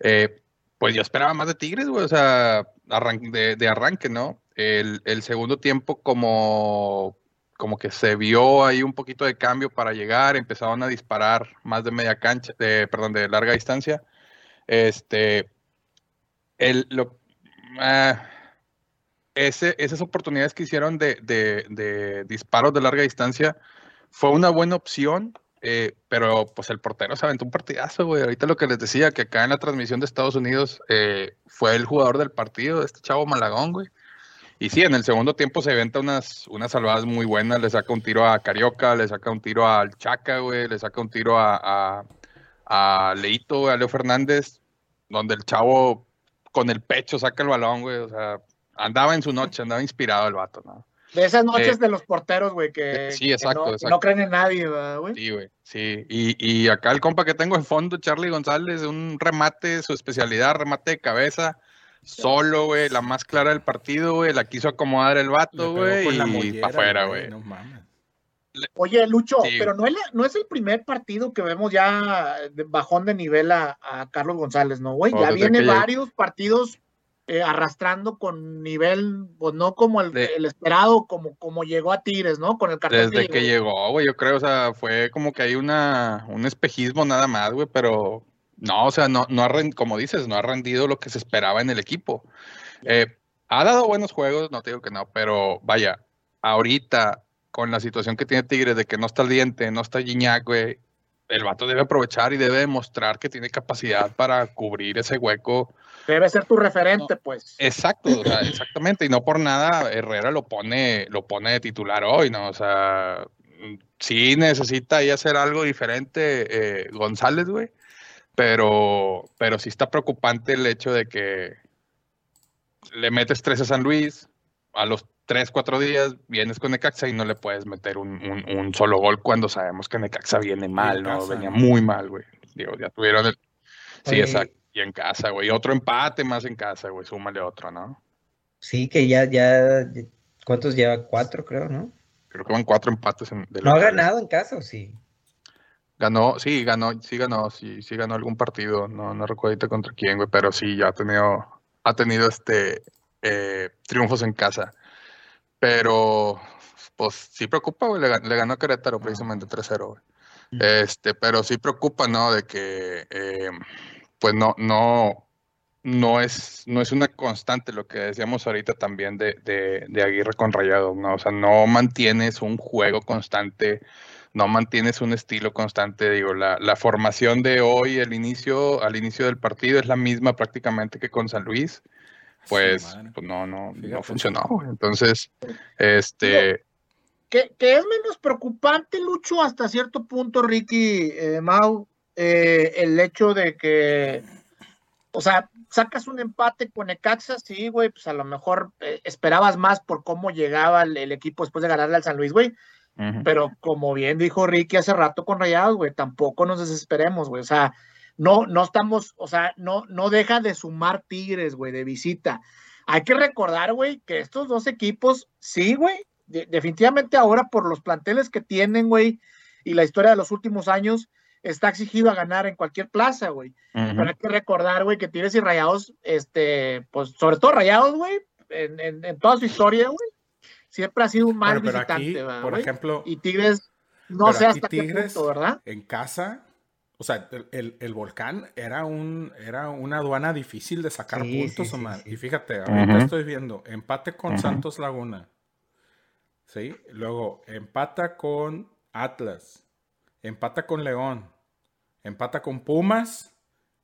eh, pues yo esperaba más de Tigres, güey, o sea, de, arranque, ¿no? El, el segundo tiempo como, como que se vio ahí un poquito de cambio para llegar, empezaron a disparar más de media cancha, de, perdón, de larga distancia. Este, el, ah, esas oportunidades que hicieron de, disparos de larga distancia fue una buena opción, eh, pero pues el portero se aventó un partidazo, güey. Ahorita lo que les decía, que acá en la transmisión de Estados Unidos eh, fue el jugador del partido, este chavo Malagón, güey. Y sí, en el segundo tiempo se inventa unas, unas salvadas muy buenas, le saca un tiro a Carioca, le saca un tiro al Chaca, güey, le saca un tiro a, a, Leito, a Leo Fernández, donde el chavo con el pecho saca el balón, güey, o sea, andaba en su noche, andaba inspirado el vato, ¿no? de esas noches Eh, de los porteros, güey, que, sí, que exacto, no, que exacto. no creen en nadie, ¿verdad, güey. Sí, güey, sí. Y, y acá el compa que tengo de fondo, Charlie González, un remate, su especialidad, remate de cabeza, solo, güey, la más clara del partido, güey, la quiso acomodar el vato, güey, y mollera, para afuera, güey. No mames. Oye, Lucho, Sí. pero no es, no es el primer partido que vemos ya de bajón de nivel a, a Carlos González, ¿no, güey? Ya viene varios partidos eh, arrastrando con nivel, pues no como el, De- el esperado, como, como llegó a Tigres, ¿no? Con el cartel Desde que llegó. güey, yo creo, o sea, fue como que hay una, un espejismo nada más, güey, pero no, o sea, no, no ha ren- como dices, no ha rendido lo que se esperaba en el equipo. Eh, ha dado buenos juegos, no te digo que no, pero vaya, ahorita, con la situación que tiene Tigres de que no está el diente, no está Gignac, güey, el vato debe aprovechar y debe demostrar que tiene capacidad para cubrir ese hueco Debe ser tu referente, pues. Exacto, o sea, exactamente, y no por nada Herrera lo pone, lo pone de titular hoy, ¿no? O sea, sí necesita ahí hacer algo diferente eh, González, güey. Pero, pero sí está preocupante el hecho de que le metes tres a San Luis, a los tres, cuatro días vienes con Necaxa y no le puedes meter un, un, un solo gol cuando sabemos que Necaxa viene mal, ¿no? Venía muy mal, güey. Digo, ya tuvieron el... Sí, Oye, exacto. Y en casa, güey. Otro empate más en casa, güey. Súmale otro, ¿no? Sí, que ya, ya, ¿cuántos lleva? Cuatro, creo, ¿no? Creo que van cuatro empates en, de ¿No ha ganado en casa o sí? Ganó, sí, ganó, sí ganó, sí, sí ganó algún partido, no, no recuerdo contra quién, güey, pero sí, ya ha tenido, ha tenido este eh, triunfos en casa. Pero, pues sí preocupa, güey, le, le ganó a Querétaro precisamente 3-0, güey. Este, pero sí preocupa, ¿no? De que, eh, pues no, no, no es, no es una constante lo que decíamos ahorita también de, de, de Aguirre con Rayado, ¿no? O sea, no mantienes un juego constante, no mantienes un estilo constante, digo, la, la formación de hoy, el inicio, al inicio del partido es la misma prácticamente que con San Luis, pues, pues no, no, no funcionó. Entonces, este, que, que es menos preocupante, Lucho, hasta cierto punto, Ricky, eh, Mau, eh, el hecho de que, o sea, sacas un empate con Necaxa, sí, güey, pues a lo mejor eh, esperabas más por cómo llegaba el, el equipo después de ganarle al San Luis, güey, pero como bien dijo Ricky hace rato con Rayados, güey, tampoco nos desesperemos, güey, o sea, no, no estamos, o sea, no, no deja de sumar Tigres, güey, de visita. Hay que recordar, güey, que estos dos equipos, sí, güey, de- definitivamente ahora por los planteles que tienen, güey, y la historia de los últimos años, está exigido a ganar en cualquier plaza, güey. Pero hay que recordar, güey, que Tigres y Rayados, este, pues sobre todo Rayados, güey, en, en- en toda su historia, güey, siempre ha sido un mal pero visitante, aquí, ¿verdad, por güey? ejemplo, Y Tigres, no sé hasta Tigres- qué punto, ¿verdad? en casa, o sea, el, el- el volcán era un era una aduana difícil de sacar Sí, puntos, sí, Omar. sí. Y fíjate, ahorita estoy viendo empate con. Santos Laguna. ¿Sí? Luego empata con Atlas. Empata con León. Empata con Pumas.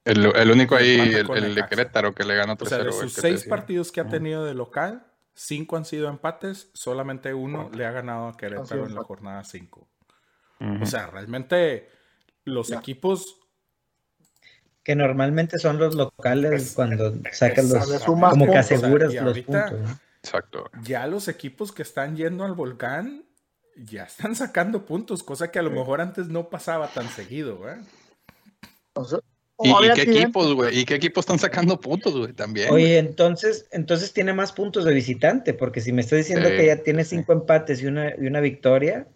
El, el único ahí, el, de. Querétaro que le ganó 3-0. O sea, de sus seis partidos que ha Ujú. tenido de local, cinco han sido empates, solamente uno le ha ganado a Querétaro en la jornada 5. Ujú. O sea, realmente los Ya. equipos Que normalmente son los locales Es- cuando sacan los, como que aseguras O sea, y los ahorita- puntos. ¿no? Exacto. ya los equipos que están yendo al volcán ya están sacando puntos, cosa que a lo mejor antes no pasaba tan seguido, ¿eh? Entonces, ¿Y, qué equipos, güey? ¿Y qué equipos están sacando puntos, güey? También. Oye, entonces, entonces tiene más puntos de visitante, porque si me estás diciendo Sí, que ya tiene sí. cinco empates y una, y una victoria,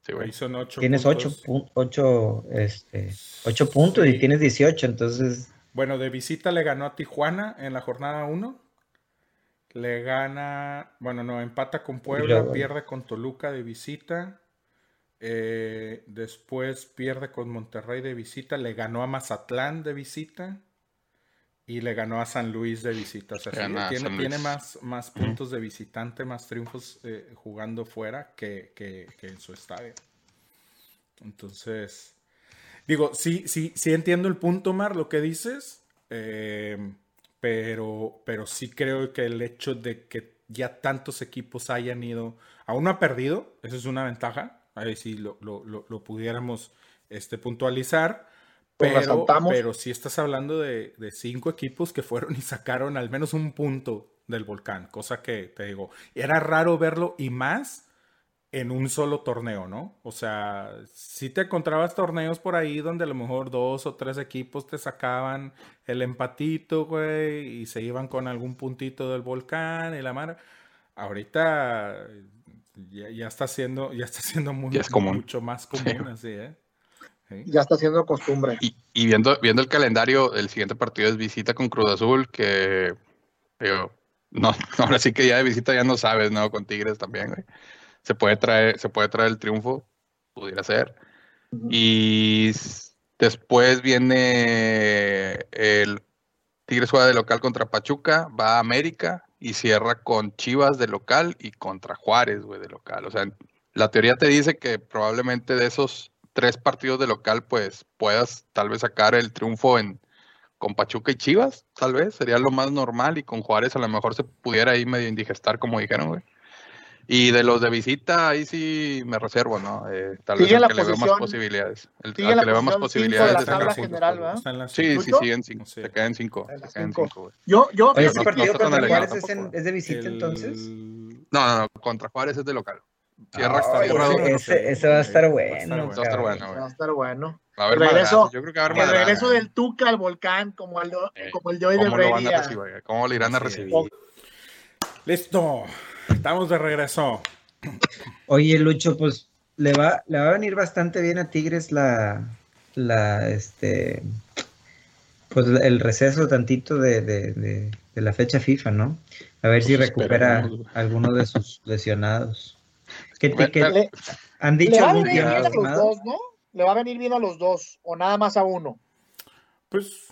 Sí, güey. Son ocho tienes ocho, puntos. ocho, este, ocho puntos Sí. y tienes 18, entonces Bueno, de visita le ganó a Tijuana en la jornada 1. Le gana, bueno, no, empata con Puebla, pierde con Toluca de visita. Eh, después pierde con Monterrey de visita, le ganó a Mazatlán de visita y le ganó a San Luis de visita. O sea, sí, tiene, tiene más, más puntos de visitante, más triunfos eh, jugando fuera que, que- que en su estadio. Entonces, digo, sí, sí, sí entiendo el punto, Mar, lo que dices, eh, pero, pero sí creo que el hecho de que ya tantos equipos hayan ido, aún no ha perdido, eso es una ventaja, ahí sí lo, lo- lo- lo pudiéramos este, puntualizar, Pues pero, pero sí estás hablando de, de cinco equipos que fueron y sacaron al menos un punto del volcán, cosa que te digo, era raro verlo y más en un solo torneo, ¿no? O sea, si te encontrabas torneos por ahí donde a lo mejor dos o tres equipos te sacaban el empatito, güey, y se iban con algún puntito del volcán y la mar. Ahorita ya, ya está siendo, ya está siendo muy, Ya es común. mucho más común, así, ¿eh? Sí. Ya está siendo costumbre. Y, y viendo, viendo el calendario, el siguiente partido es visita con Cruz Azul, que digo, no, ahora sí que ya de visita ya no sabes, ¿no? Con Tigres también, güey. Se puede traer, se puede traer el triunfo, pudiera ser. Y después viene el Tigres juega de local contra Pachuca, va a América y cierra con Chivas de local y contra Juárez, güey, de local. O sea, la teoría te dice que probablemente de esos tres partidos de local, pues puedas tal vez sacar el triunfo en con Pachuca y Chivas, tal vez, sería lo más normal, y con Juárez a lo mejor se pudiera ahí medio indigestar, como dijeron, güey. Y de los de visita, ahí sí me reservo, ¿no? Eh, tal vez el la que le veo más posición- posibilidades. El, al la que le veo más posición de posibilidades la de puntos. general, ¿verdad? La Sí, sí, ¿Escucho? sí, en cinco. Sí. Se queda en cinco. Se güey. Yo, yo, Oye, ese no, partido no contra Juárez es, en- es de visita El- entonces. No, no, no, contra Juárez es de local. Cierra, Ay, cierra ese- ese- ese va a estar bueno, Va a estar bueno, va a güey. estar bueno. Va a haber El regreso- Yo creo que va a haber El regreso del Tuca al volcán, como el, Eh, como el de hoy de ¿Cómo lo van Brady. a a- recibir? ¿Cómo lo irán a recibir? Listo. Estamos de regreso. Oye, Lucho, pues le va, le va a venir bastante bien a Tigres la, la, este, pues el receso tantito de, de, de- de la fecha FIFA, ¿no? A ver si recupera alguno de sus lesionados. ¿Qué, te- qué- Le, han le dicho va a venir bien a los dos, ¿no? Le va a venir bien a los dos, o nada más a uno. Pues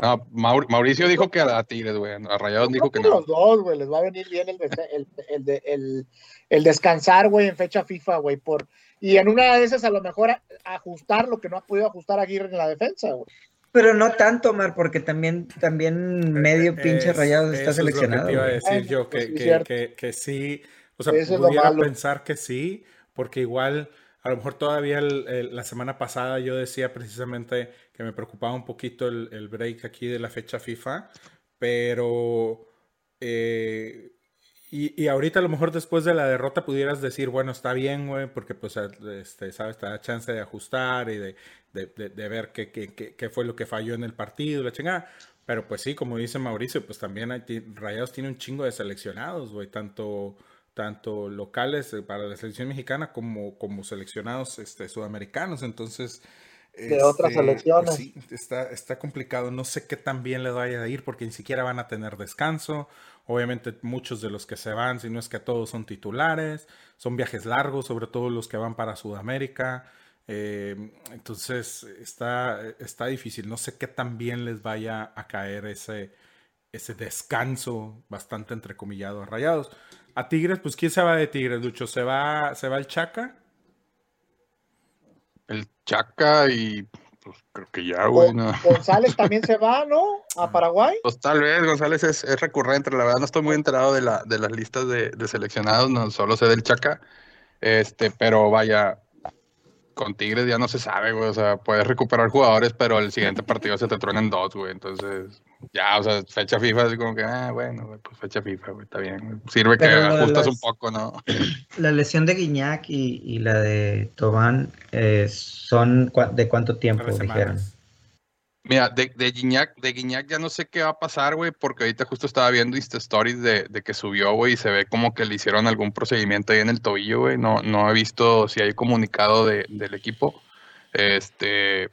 No, Maur- Mauricio dijo que a Tigres, güey. A Rayados dijo que no. los dos, güey, les va a venir bien el, el, el, de- el- el descansar, güey, en fecha FIFA, güey, por y en una de esas a lo mejor a- ajustar lo que no ha podido ajustar Aguirre en la defensa, güey. Pero no tanto, Mar, porque también, también medio pinche Es- Rayados está eso es lo que seleccionado. te iba a decir yo, que, pues sí, que, que- que sí, o sea, Eso es lo pudiera malo. pensar que sí, porque igual, a lo mejor todavía el- el- la semana pasada yo decía precisamente que me preocupaba un poquito el, el break aquí de la fecha FIFA, pero... eh, y, y ahorita a lo mejor después de la derrota pudieras decir, bueno, está bien, güey, porque pues, este, sabes, te da chance de ajustar y de, de, de- de ver qué, qué- qué- qué fue lo que falló en el partido, la chingada. Pero pues sí, como dice Mauricio, pues también hay, Rayados tiene un chingo de seleccionados, güey, tanto, tanto locales eh, para la selección mexicana como, como seleccionados este, sudamericanos. Entonces, De otras este, selecciones. pues sí, está, está complicado. No sé qué tan bien les vaya a ir porque ni siquiera van a tener descanso. Obviamente muchos de los que se van, si no es que todos son titulares, son viajes largos, sobre todo los que van para Sudamérica. Eh, entonces está, está difícil. No sé qué tan bien les vaya a caer ese, ese descanso bastante entrecomillado a Rayados. A Tigres, pues ¿quién se va de Tigres, Lucho? ¿Se va, se va el Chaca? El Chaca y pues creo que ya, güey. No. González también se va, ¿no? A Paraguay. Pues tal vez González es, es recurrente, la verdad no estoy muy enterado de, la, de las listas de, de seleccionados, no solo sé del Chaca, este, pero vaya, con Tigres ya no se sabe, güey, o sea, puedes recuperar jugadores, pero el siguiente partido se te truenan dos, güey, entonces, ya, o sea, fecha FIFA es como que, ah, bueno, güey, pues fecha FIFA, güey, está bien, güey. sirve que Pero de ajustas las- un poco, ¿no? La lesión de Guiñac y, y la de Tobán eh, son cua- de cuánto tiempo, dijeron. semanas. Mira, de, de de Guiñac ya no sé qué va a pasar, güey, porque ahorita justo estaba viendo Insta Stories de, de que subió, güey, y se ve como que le hicieron algún procedimiento ahí en el tobillo, güey. No, no he visto si hay comunicado de- del equipo. Este,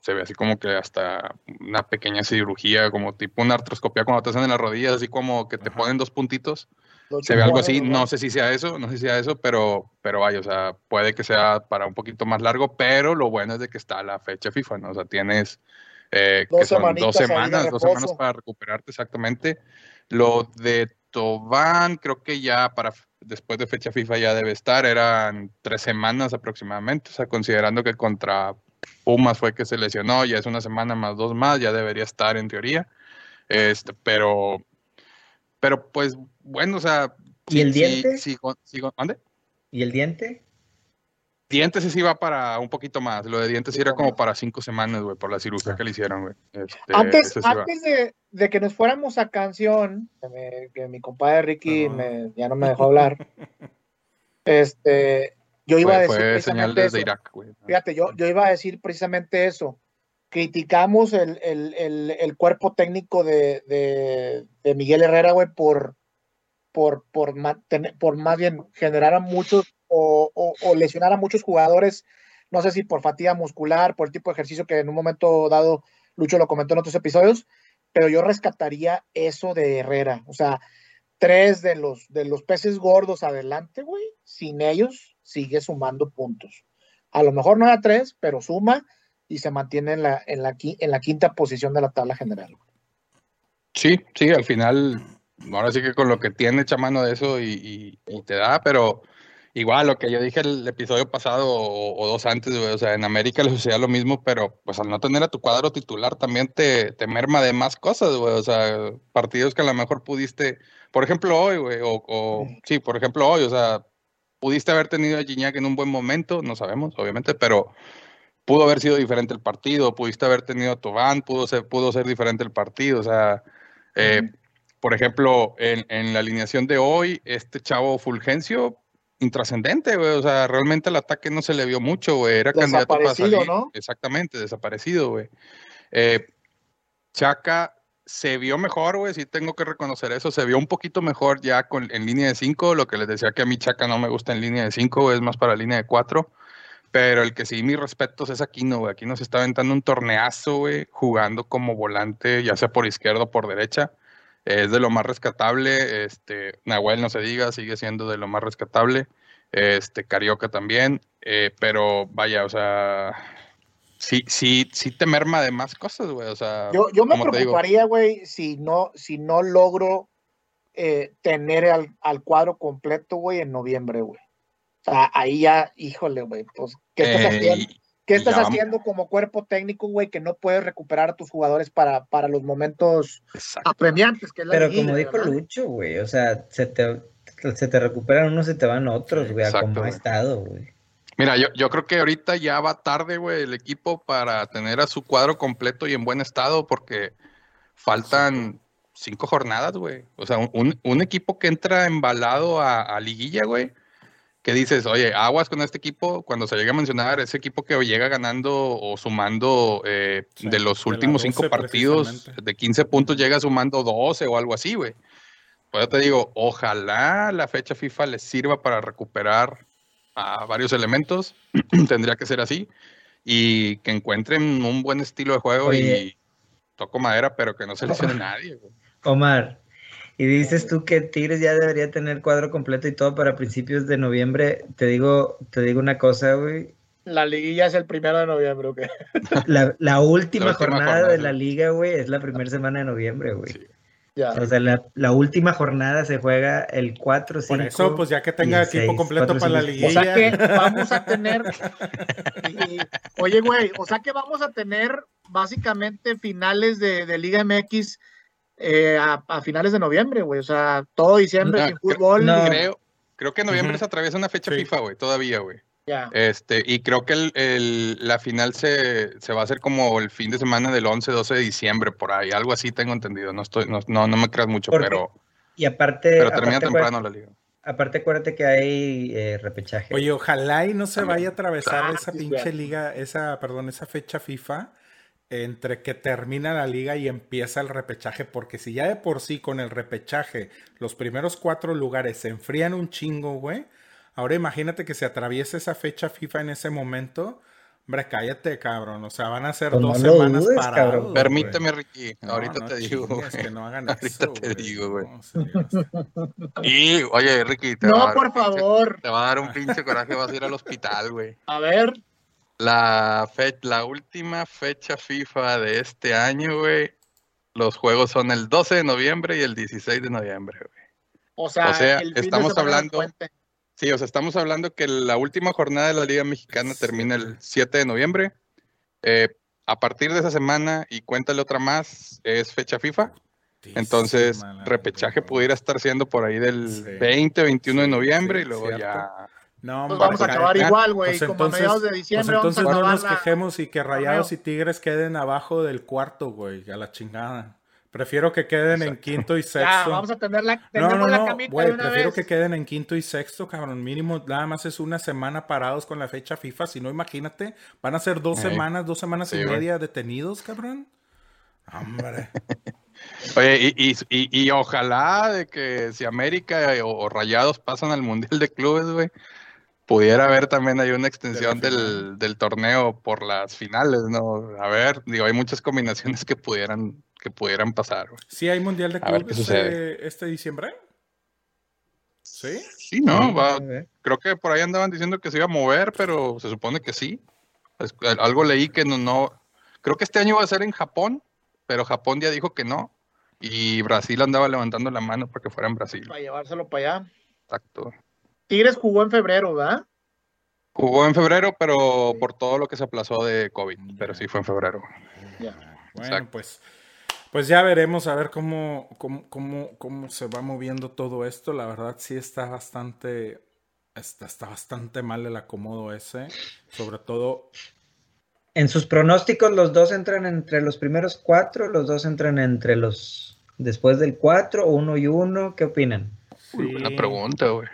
se ve así como que hasta una pequeña cirugía, como tipo una artroscopia cuando te hacen en las rodillas, así como que te Ajá. ponen dos puntitos. Se ve algo así, no sé si sea eso, no sé si sea eso, pero, pero vaya, o sea, puede que sea para un poquito más largo, pero lo bueno es de que está la fecha FIFA, ¿no? O sea, tienes eh, Dos que son dos semanas, dos semanas para recuperarte exactamente. Lo de Tobán, creo que ya para después de fecha FIFA ya debe estar, eran tres semanas aproximadamente, o sea, considerando que contra Pumas fue que se lesionó, ya es una semana más dos más, ya debería estar en teoría. Este, pero, pero pues bueno, o sea, ¿Y el diente? Sí, sí, ¿mande? ¿Y el diente? Dientes sí va para un poquito más. Lo de dientes sí era como para cinco semanas, güey, por la cirugía que le hicieron, güey. Este, Antes, antes de, de que nos fuéramos a canción, que, me- que mi compadre Ricky me- ya no me dejó hablar, este, yo iba a decir fue señal precisamente desde eso. Irak, güey. Fíjate, yo, yo iba a decir precisamente eso. Criticamos el, el, el, el cuerpo técnico de, de, de Miguel Herrera, güey, por, por, por, por más bien generar a muchos o, lesionar a muchos jugadores, no sé si por fatiga muscular, por el tipo de ejercicio que en un momento dado Lucho lo comentó en otros episodios, pero yo rescataría eso de Herrera. O sea, tres de los, de los peces gordos adelante, güey, sin ellos sigue sumando puntos. A lo mejor no da tres, pero suma y se mantiene en la, en la, en la quinta posición de la tabla general. Sí, sí, al final, ahora sí que con lo que tiene echa mano de eso y- y te da, pero igual lo que yo dije el episodio pasado o, o dos antes, güey, o sea, en América le sucedía lo mismo, pero pues al no tener a tu cuadro titular también te, te merma de más cosas, güey, o sea, partidos que a lo mejor pudiste, por ejemplo hoy, güey, o, o sí, por ejemplo hoy, o sea, pudiste haber tenido a Gignac en un buen momento, no sabemos, obviamente, pero pudo haber sido diferente el partido, pudiste haber tenido a Tobán, pudo ser, pudo ser diferente el partido, o sea, eh, por ejemplo, en, en, la alineación de hoy, este chavo Fulgencio, intrascendente, güey, o sea, realmente el ataque no se le vio mucho, güey, era candidato para salir. ¿no? Exactamente, desaparecido, güey. Eh, Chaca se vio mejor, güey, sí tengo que reconocer eso, se vio un poquito mejor ya con, en línea de 5, lo que les decía que a mí Chaca no me gusta en línea de 5, es más para línea de 4. Pero el que sí, mis respetos es Aquino, güey. Aquí nos está aventando un torneazo, güey, jugando como volante, ya sea por izquierda o por derecha. Es de lo más rescatable. Este, Nahuel, no se diga, sigue siendo de lo más rescatable. Este, Carioca también. Eh, pero vaya, o sea, sí, sí, sí te merma de más cosas, güey. O sea, yo, yo me preocuparía, güey, si no, si no logro eh, tener al, al cuadro completo, güey, en noviembre, güey. O sea, ahí ya, híjole, güey, pues, ¿qué estás Eh, haciendo? ¿Qué estás ya vamos- haciendo como cuerpo técnico, güey, que no puedes recuperar a tus jugadores para, para los momentos Exacto. apremiantes? Que es la Pero como dijo ¿verdad? Lucho, güey, o sea, se te, se te recuperan unos, se te van otros, güey, a Exacto, como ha estado, güey. Mira, yo, yo creo que ahorita ya va tarde, güey, el equipo para tener a su cuadro completo y en buen estado, porque faltan cinco jornadas, güey. O sea, un, un equipo que entra embalado a, a liguilla, güey, que dices, oye, aguas con este equipo, cuando se llega a mencionar, ese equipo que llega ganando o sumando eh, Sí, de los últimos 12 cinco partidos, de 15 puntos llega sumando 12 o algo así, güey. Pues yo te digo, ojalá la fecha FIFA les sirva para recuperar a varios elementos, tendría que ser así, y que encuentren un buen estilo de juego Oye. y toco madera, pero que no se lesione nadie. güey. Omar, y dices tú que Tigres ya debería tener cuadro completo y todo para principios de noviembre. Te digo, te digo una cosa, güey. La liguilla es el primero de noviembre, ¿ok? La, la última La última jornada jornada, de sí. la liga, güey, es la primera semana de noviembre, güey. Sí. Ya. O sea, la, la última jornada se juega el 4, 5. Por eso, pues ya que tenga equipo completo para la cinco. O sea liguilla. que vamos a tener. y- oye, güey, o sea que vamos a tener básicamente finales de, de Liga MX eh, a, a finales de noviembre, güey. O sea, todo diciembre No, sin fútbol. no. Creo, creo que en noviembre se atraviesa una fecha Sí. FIFA, güey, todavía, güey. ya. Este, y creo que el, el- la final se, se va a hacer como el fin de semana del 11, 12 de diciembre, por ahí, algo así tengo entendido. No estoy, no, no, no me creas mucho, Porque- pero, Y aparte, pero termina aparte, temprano la liga. aparte acuérdate que hay eh, repechaje. Oye, ojalá y no se vaya a atravesar Ah, esa sí, pinche liga, esa, perdón, esa fecha FIFA entre que termina la liga y empieza el repechaje, porque si ya de por sí con el repechaje los primeros cuatro lugares se enfrían un chingo, güey, ahora imagínate que se atraviese esa fecha FIFA en ese momento, hombre, cállate, cabrón, o sea, van a ser Pues no dos semanas dudes, parados. cabrón. güey. Permíteme, Ricky, No, ahorita no te digo, chingues, güey. que no hagan Ahorita eso, te digo, güey. Ya está. Y, oye, Ricky, te No, por pinche- favor. te va a dar un pinche coraje, vas a ir al hospital, güey. A ver, La, fe- la última fecha FIFA de este año, güey, los juegos son el 12 de noviembre y el 16 de noviembre, güey. o sea, O sea, el fin de estamos hablando-. Sí, o sea, estamos hablando que la última jornada de la Liga Mexicana termina el 7 de noviembre. Eh, a partir de esa semana, y cuéntale otra más, es fecha FIFA. Entonces, repechaje pudiera estar siendo por ahí del Sí. 20, 21 de noviembre sí, y luego cierto. ya. No, Pues vamos a acabar igual, güey, Pues como a mediados de diciembre. Pues entonces vamos a no nos la- quejemos y que Rayados y Tigres queden abajo del cuarto, güey, a la chingada. Prefiero que queden en quinto y sexto. Ya, vamos a tener la, No, tenemos no, la no, camita güey, de una prefiero vez. que queden en quinto y sexto, cabrón. Mínimo, nada más es una semana parados con la fecha FIFA. Si no, imagínate, van a ser dos semanas, dos semanas Sí, y güey. media detenidos, cabrón. Hombre. Oye, y, y, y- y ojalá de que si América o, o Rayados pasan al Mundial de Clubes, güey, pudiera haber también ahí una extensión De del, del torneo por las finales, ¿no? A ver, digo, hay muchas combinaciones que pudieran, que pudieran pasar, güey. ¿Sí hay Mundial de Clubes este, este diciembre? ¿Sí? Sí, ¿no? Va- creo que por ahí andaban diciendo que se iba a mover, pero se supone que sí. Es- algo leí que no, no, creo que este año va a ser en Japón, pero Japón ya dijo que no. Y Brasil andaba levantando la mano para que fuera en Brasil. Para llevárselo para allá. Exacto. Tigres jugó en febrero, ¿verdad? Jugó en febrero, pero por todo lo que se aplazó de COVID, pero sí fue en febrero. Ya. Bueno, Exacto. pues, pues ya veremos a ver cómo, cómo, cómo, cómo se va moviendo todo esto. La verdad sí está bastante, está, está bastante mal el acomodo ese. Sobre todo, En sus pronósticos, los dos entran entre los primeros cuatro, los dos entran entre los después del cuatro, uno y uno. ¿Qué opinan? Uy, buena sí. pregunta, güey.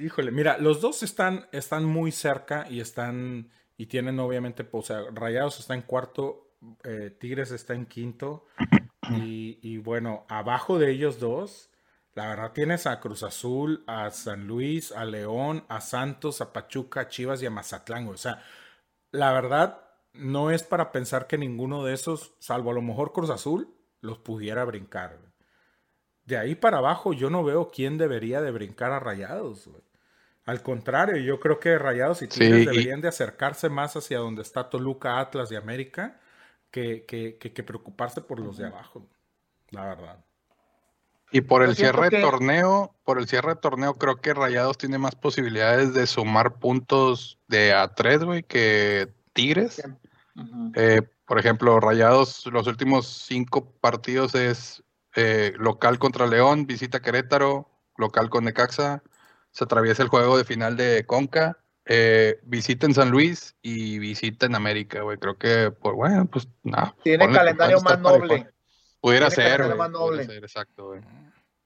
Híjole, mira, los dos están, están muy cerca y están, y tienen obviamente, pues, o sea, Rayados está en cuarto, eh, Tigres está en quinto, y, y bueno, abajo de ellos dos, la verdad tienes a Cruz Azul, a San Luis, a León, a Santos, a Pachuca, a Chivas y a Mazatlán. O sea, la verdad no es para pensar que ninguno de esos, salvo a lo mejor Cruz Azul, los pudiera brincar. De ahí para abajo yo no veo quién debería de brincar a Rayados, güey. Al contrario, yo creo que Rayados y Tigres Sí, y- deberían de acercarse más hacia donde está Toluca, Atlas y América que, que, que- que preocuparse por los de abajo, la verdad. Y por el cierre de torneo, por el cierre de torneo, creo que Rayados tiene más posibilidades de sumar puntos de a tres, güey, que Tigres. Eh, por ejemplo, Rayados, los últimos cinco partidos es eh, local contra León, visita Querétaro, local con Necaxa, se atraviesa el juego de final de Conca, eh, visita en San Luis y visita en América, güey. Creo que, por bueno, pues nada. Tiene ponle calendario más noble. Pudiera Tiene ser, güey, más pudiera noble. ser, exacto, güey.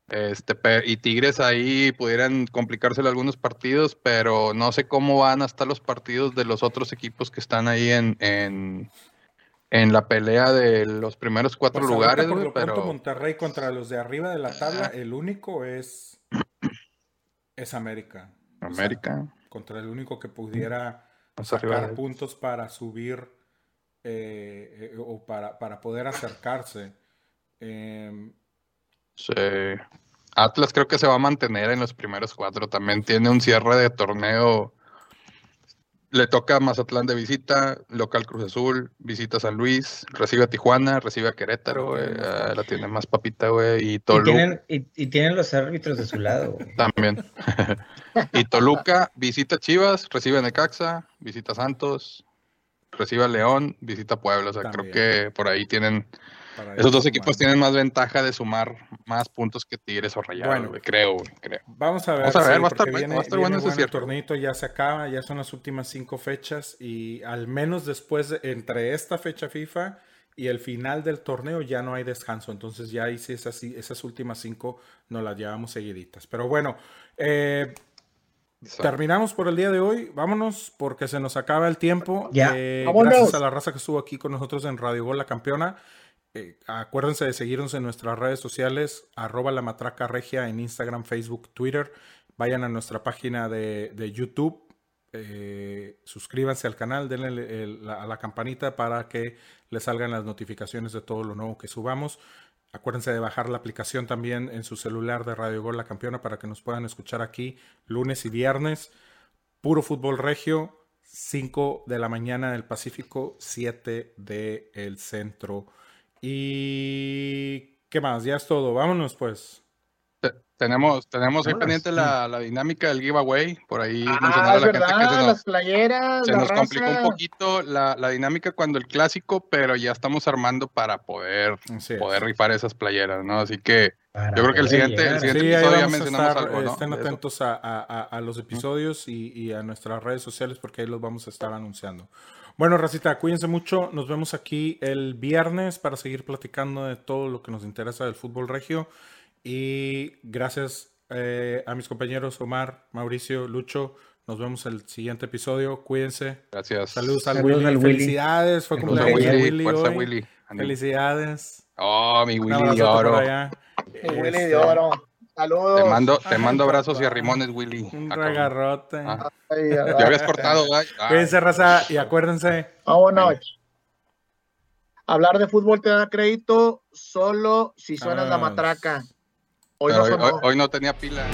Este, y Tigres ahí pudieran complicárselo algunos partidos, pero no sé cómo van a estar los partidos de los otros equipos que están ahí en, en, en la pelea de los primeros cuatro Pues lugares, por güey, lo pronto, pero Monterrey contra los de arriba de la Ah. tabla, el único es, es América. O sea, América, contra el único que pudiera sacar puntos para subir eh, eh, o para, para poder acercarse. Em, sí. Atlas creo que se va a mantener en los primeros cuatro. También tiene un cierre de torneo. Le toca a Mazatlán de visita, local Cruz Azul, visita San Luis, recibe a Tijuana, recibe a Querétaro, güey. Ah, la tiene más papita, güey. Y Y Toluca tienen, y, y tienen los árbitros de su lado. güey. también. y Toluca visita Chivas, recibe a Necaxa, visita a Santos, recibe a León, visita a Puebla. O sea, También. creo que por ahí tienen Esos dos equipos tienen más ventaja de sumar más puntos que Tigres o Rayados, Bueno. creo, creo. Vamos a ver, Vamos a ver, sí, va a estar viene, va a estar bueno ese cierre. torneito, ya se acaba, ya son las últimas cinco fechas y al menos después, de- entre esta fecha FIFA y el final del torneo ya no hay descanso, entonces ya hice esas, esas últimas cinco nos las llevamos seguiditas. Pero bueno, eh, terminamos por el día de hoy, vámonos porque se nos acaba el tiempo. Ya. Eh, Vámonos. gracias a la raza que estuvo aquí con nosotros en Radio Gol La Campeona. Eh, acuérdense de seguirnos en nuestras redes sociales, arroba la matraca regia en Instagram, Facebook, Twitter. Vayan a nuestra página de, YouTube, eh, suscríbanse al canal, denle la- a la campanita para que les salgan las notificaciones de todo lo nuevo que subamos. Acuérdense de bajar la aplicación también en su celular de Radio Gol La Campeona para que nos puedan escuchar aquí lunes y viernes. Puro fútbol regio, 5 de la mañana del Pacífico, 7 del centro. ¿Y qué más? Ya es todo. Vámonos pues. Te- Tenemos, tenemos ahí pendiente la, la dinámica del giveaway, por ahí Ah, mencionar a la gente que verdad, se nos, las playeras, se la nos complicó un raza. poquito la, la dinámica cuando el clásico, pero ya estamos armando para poder, Así es. poder rifar esas playeras, ¿no? Así que Para Yo creo que el siguiente- el siguiente- Sí, episodio ya mencionamos estar, algo, ¿no? estén atentos a, a- a- a los episodios y, y a nuestras redes sociales porque ahí los vamos a estar anunciando. Bueno, Racita, cuídense mucho. Nos vemos aquí el viernes para seguir platicando de todo lo que nos interesa del fútbol regio. Y gracias eh, a mis compañeros Omar, Mauricio, Lucho. Nos vemos el siguiente episodio. Cuídense. gracias. Saludos al Saludos Willy. al Willy. Felicidades. Fue cumpleaños de Willy, Willy fuerza hoy. Willy. Ánimo. Felicidades. Oh, mi Willy de oro. allá. El Willy Este, de oro. Saludos. Te mando, te Ay, mando abrazos y arrimones, Willy. Un regarrote. Ah. Ay, ay, Ya habías cortado, ¿verdad? Ah, Cuídense, raza, y acuérdense. Vámonos. Hablar de fútbol te da crédito solo si suenas la matraca. Hoy pero no hoy, sonó. hoy- hoy no tenía pila.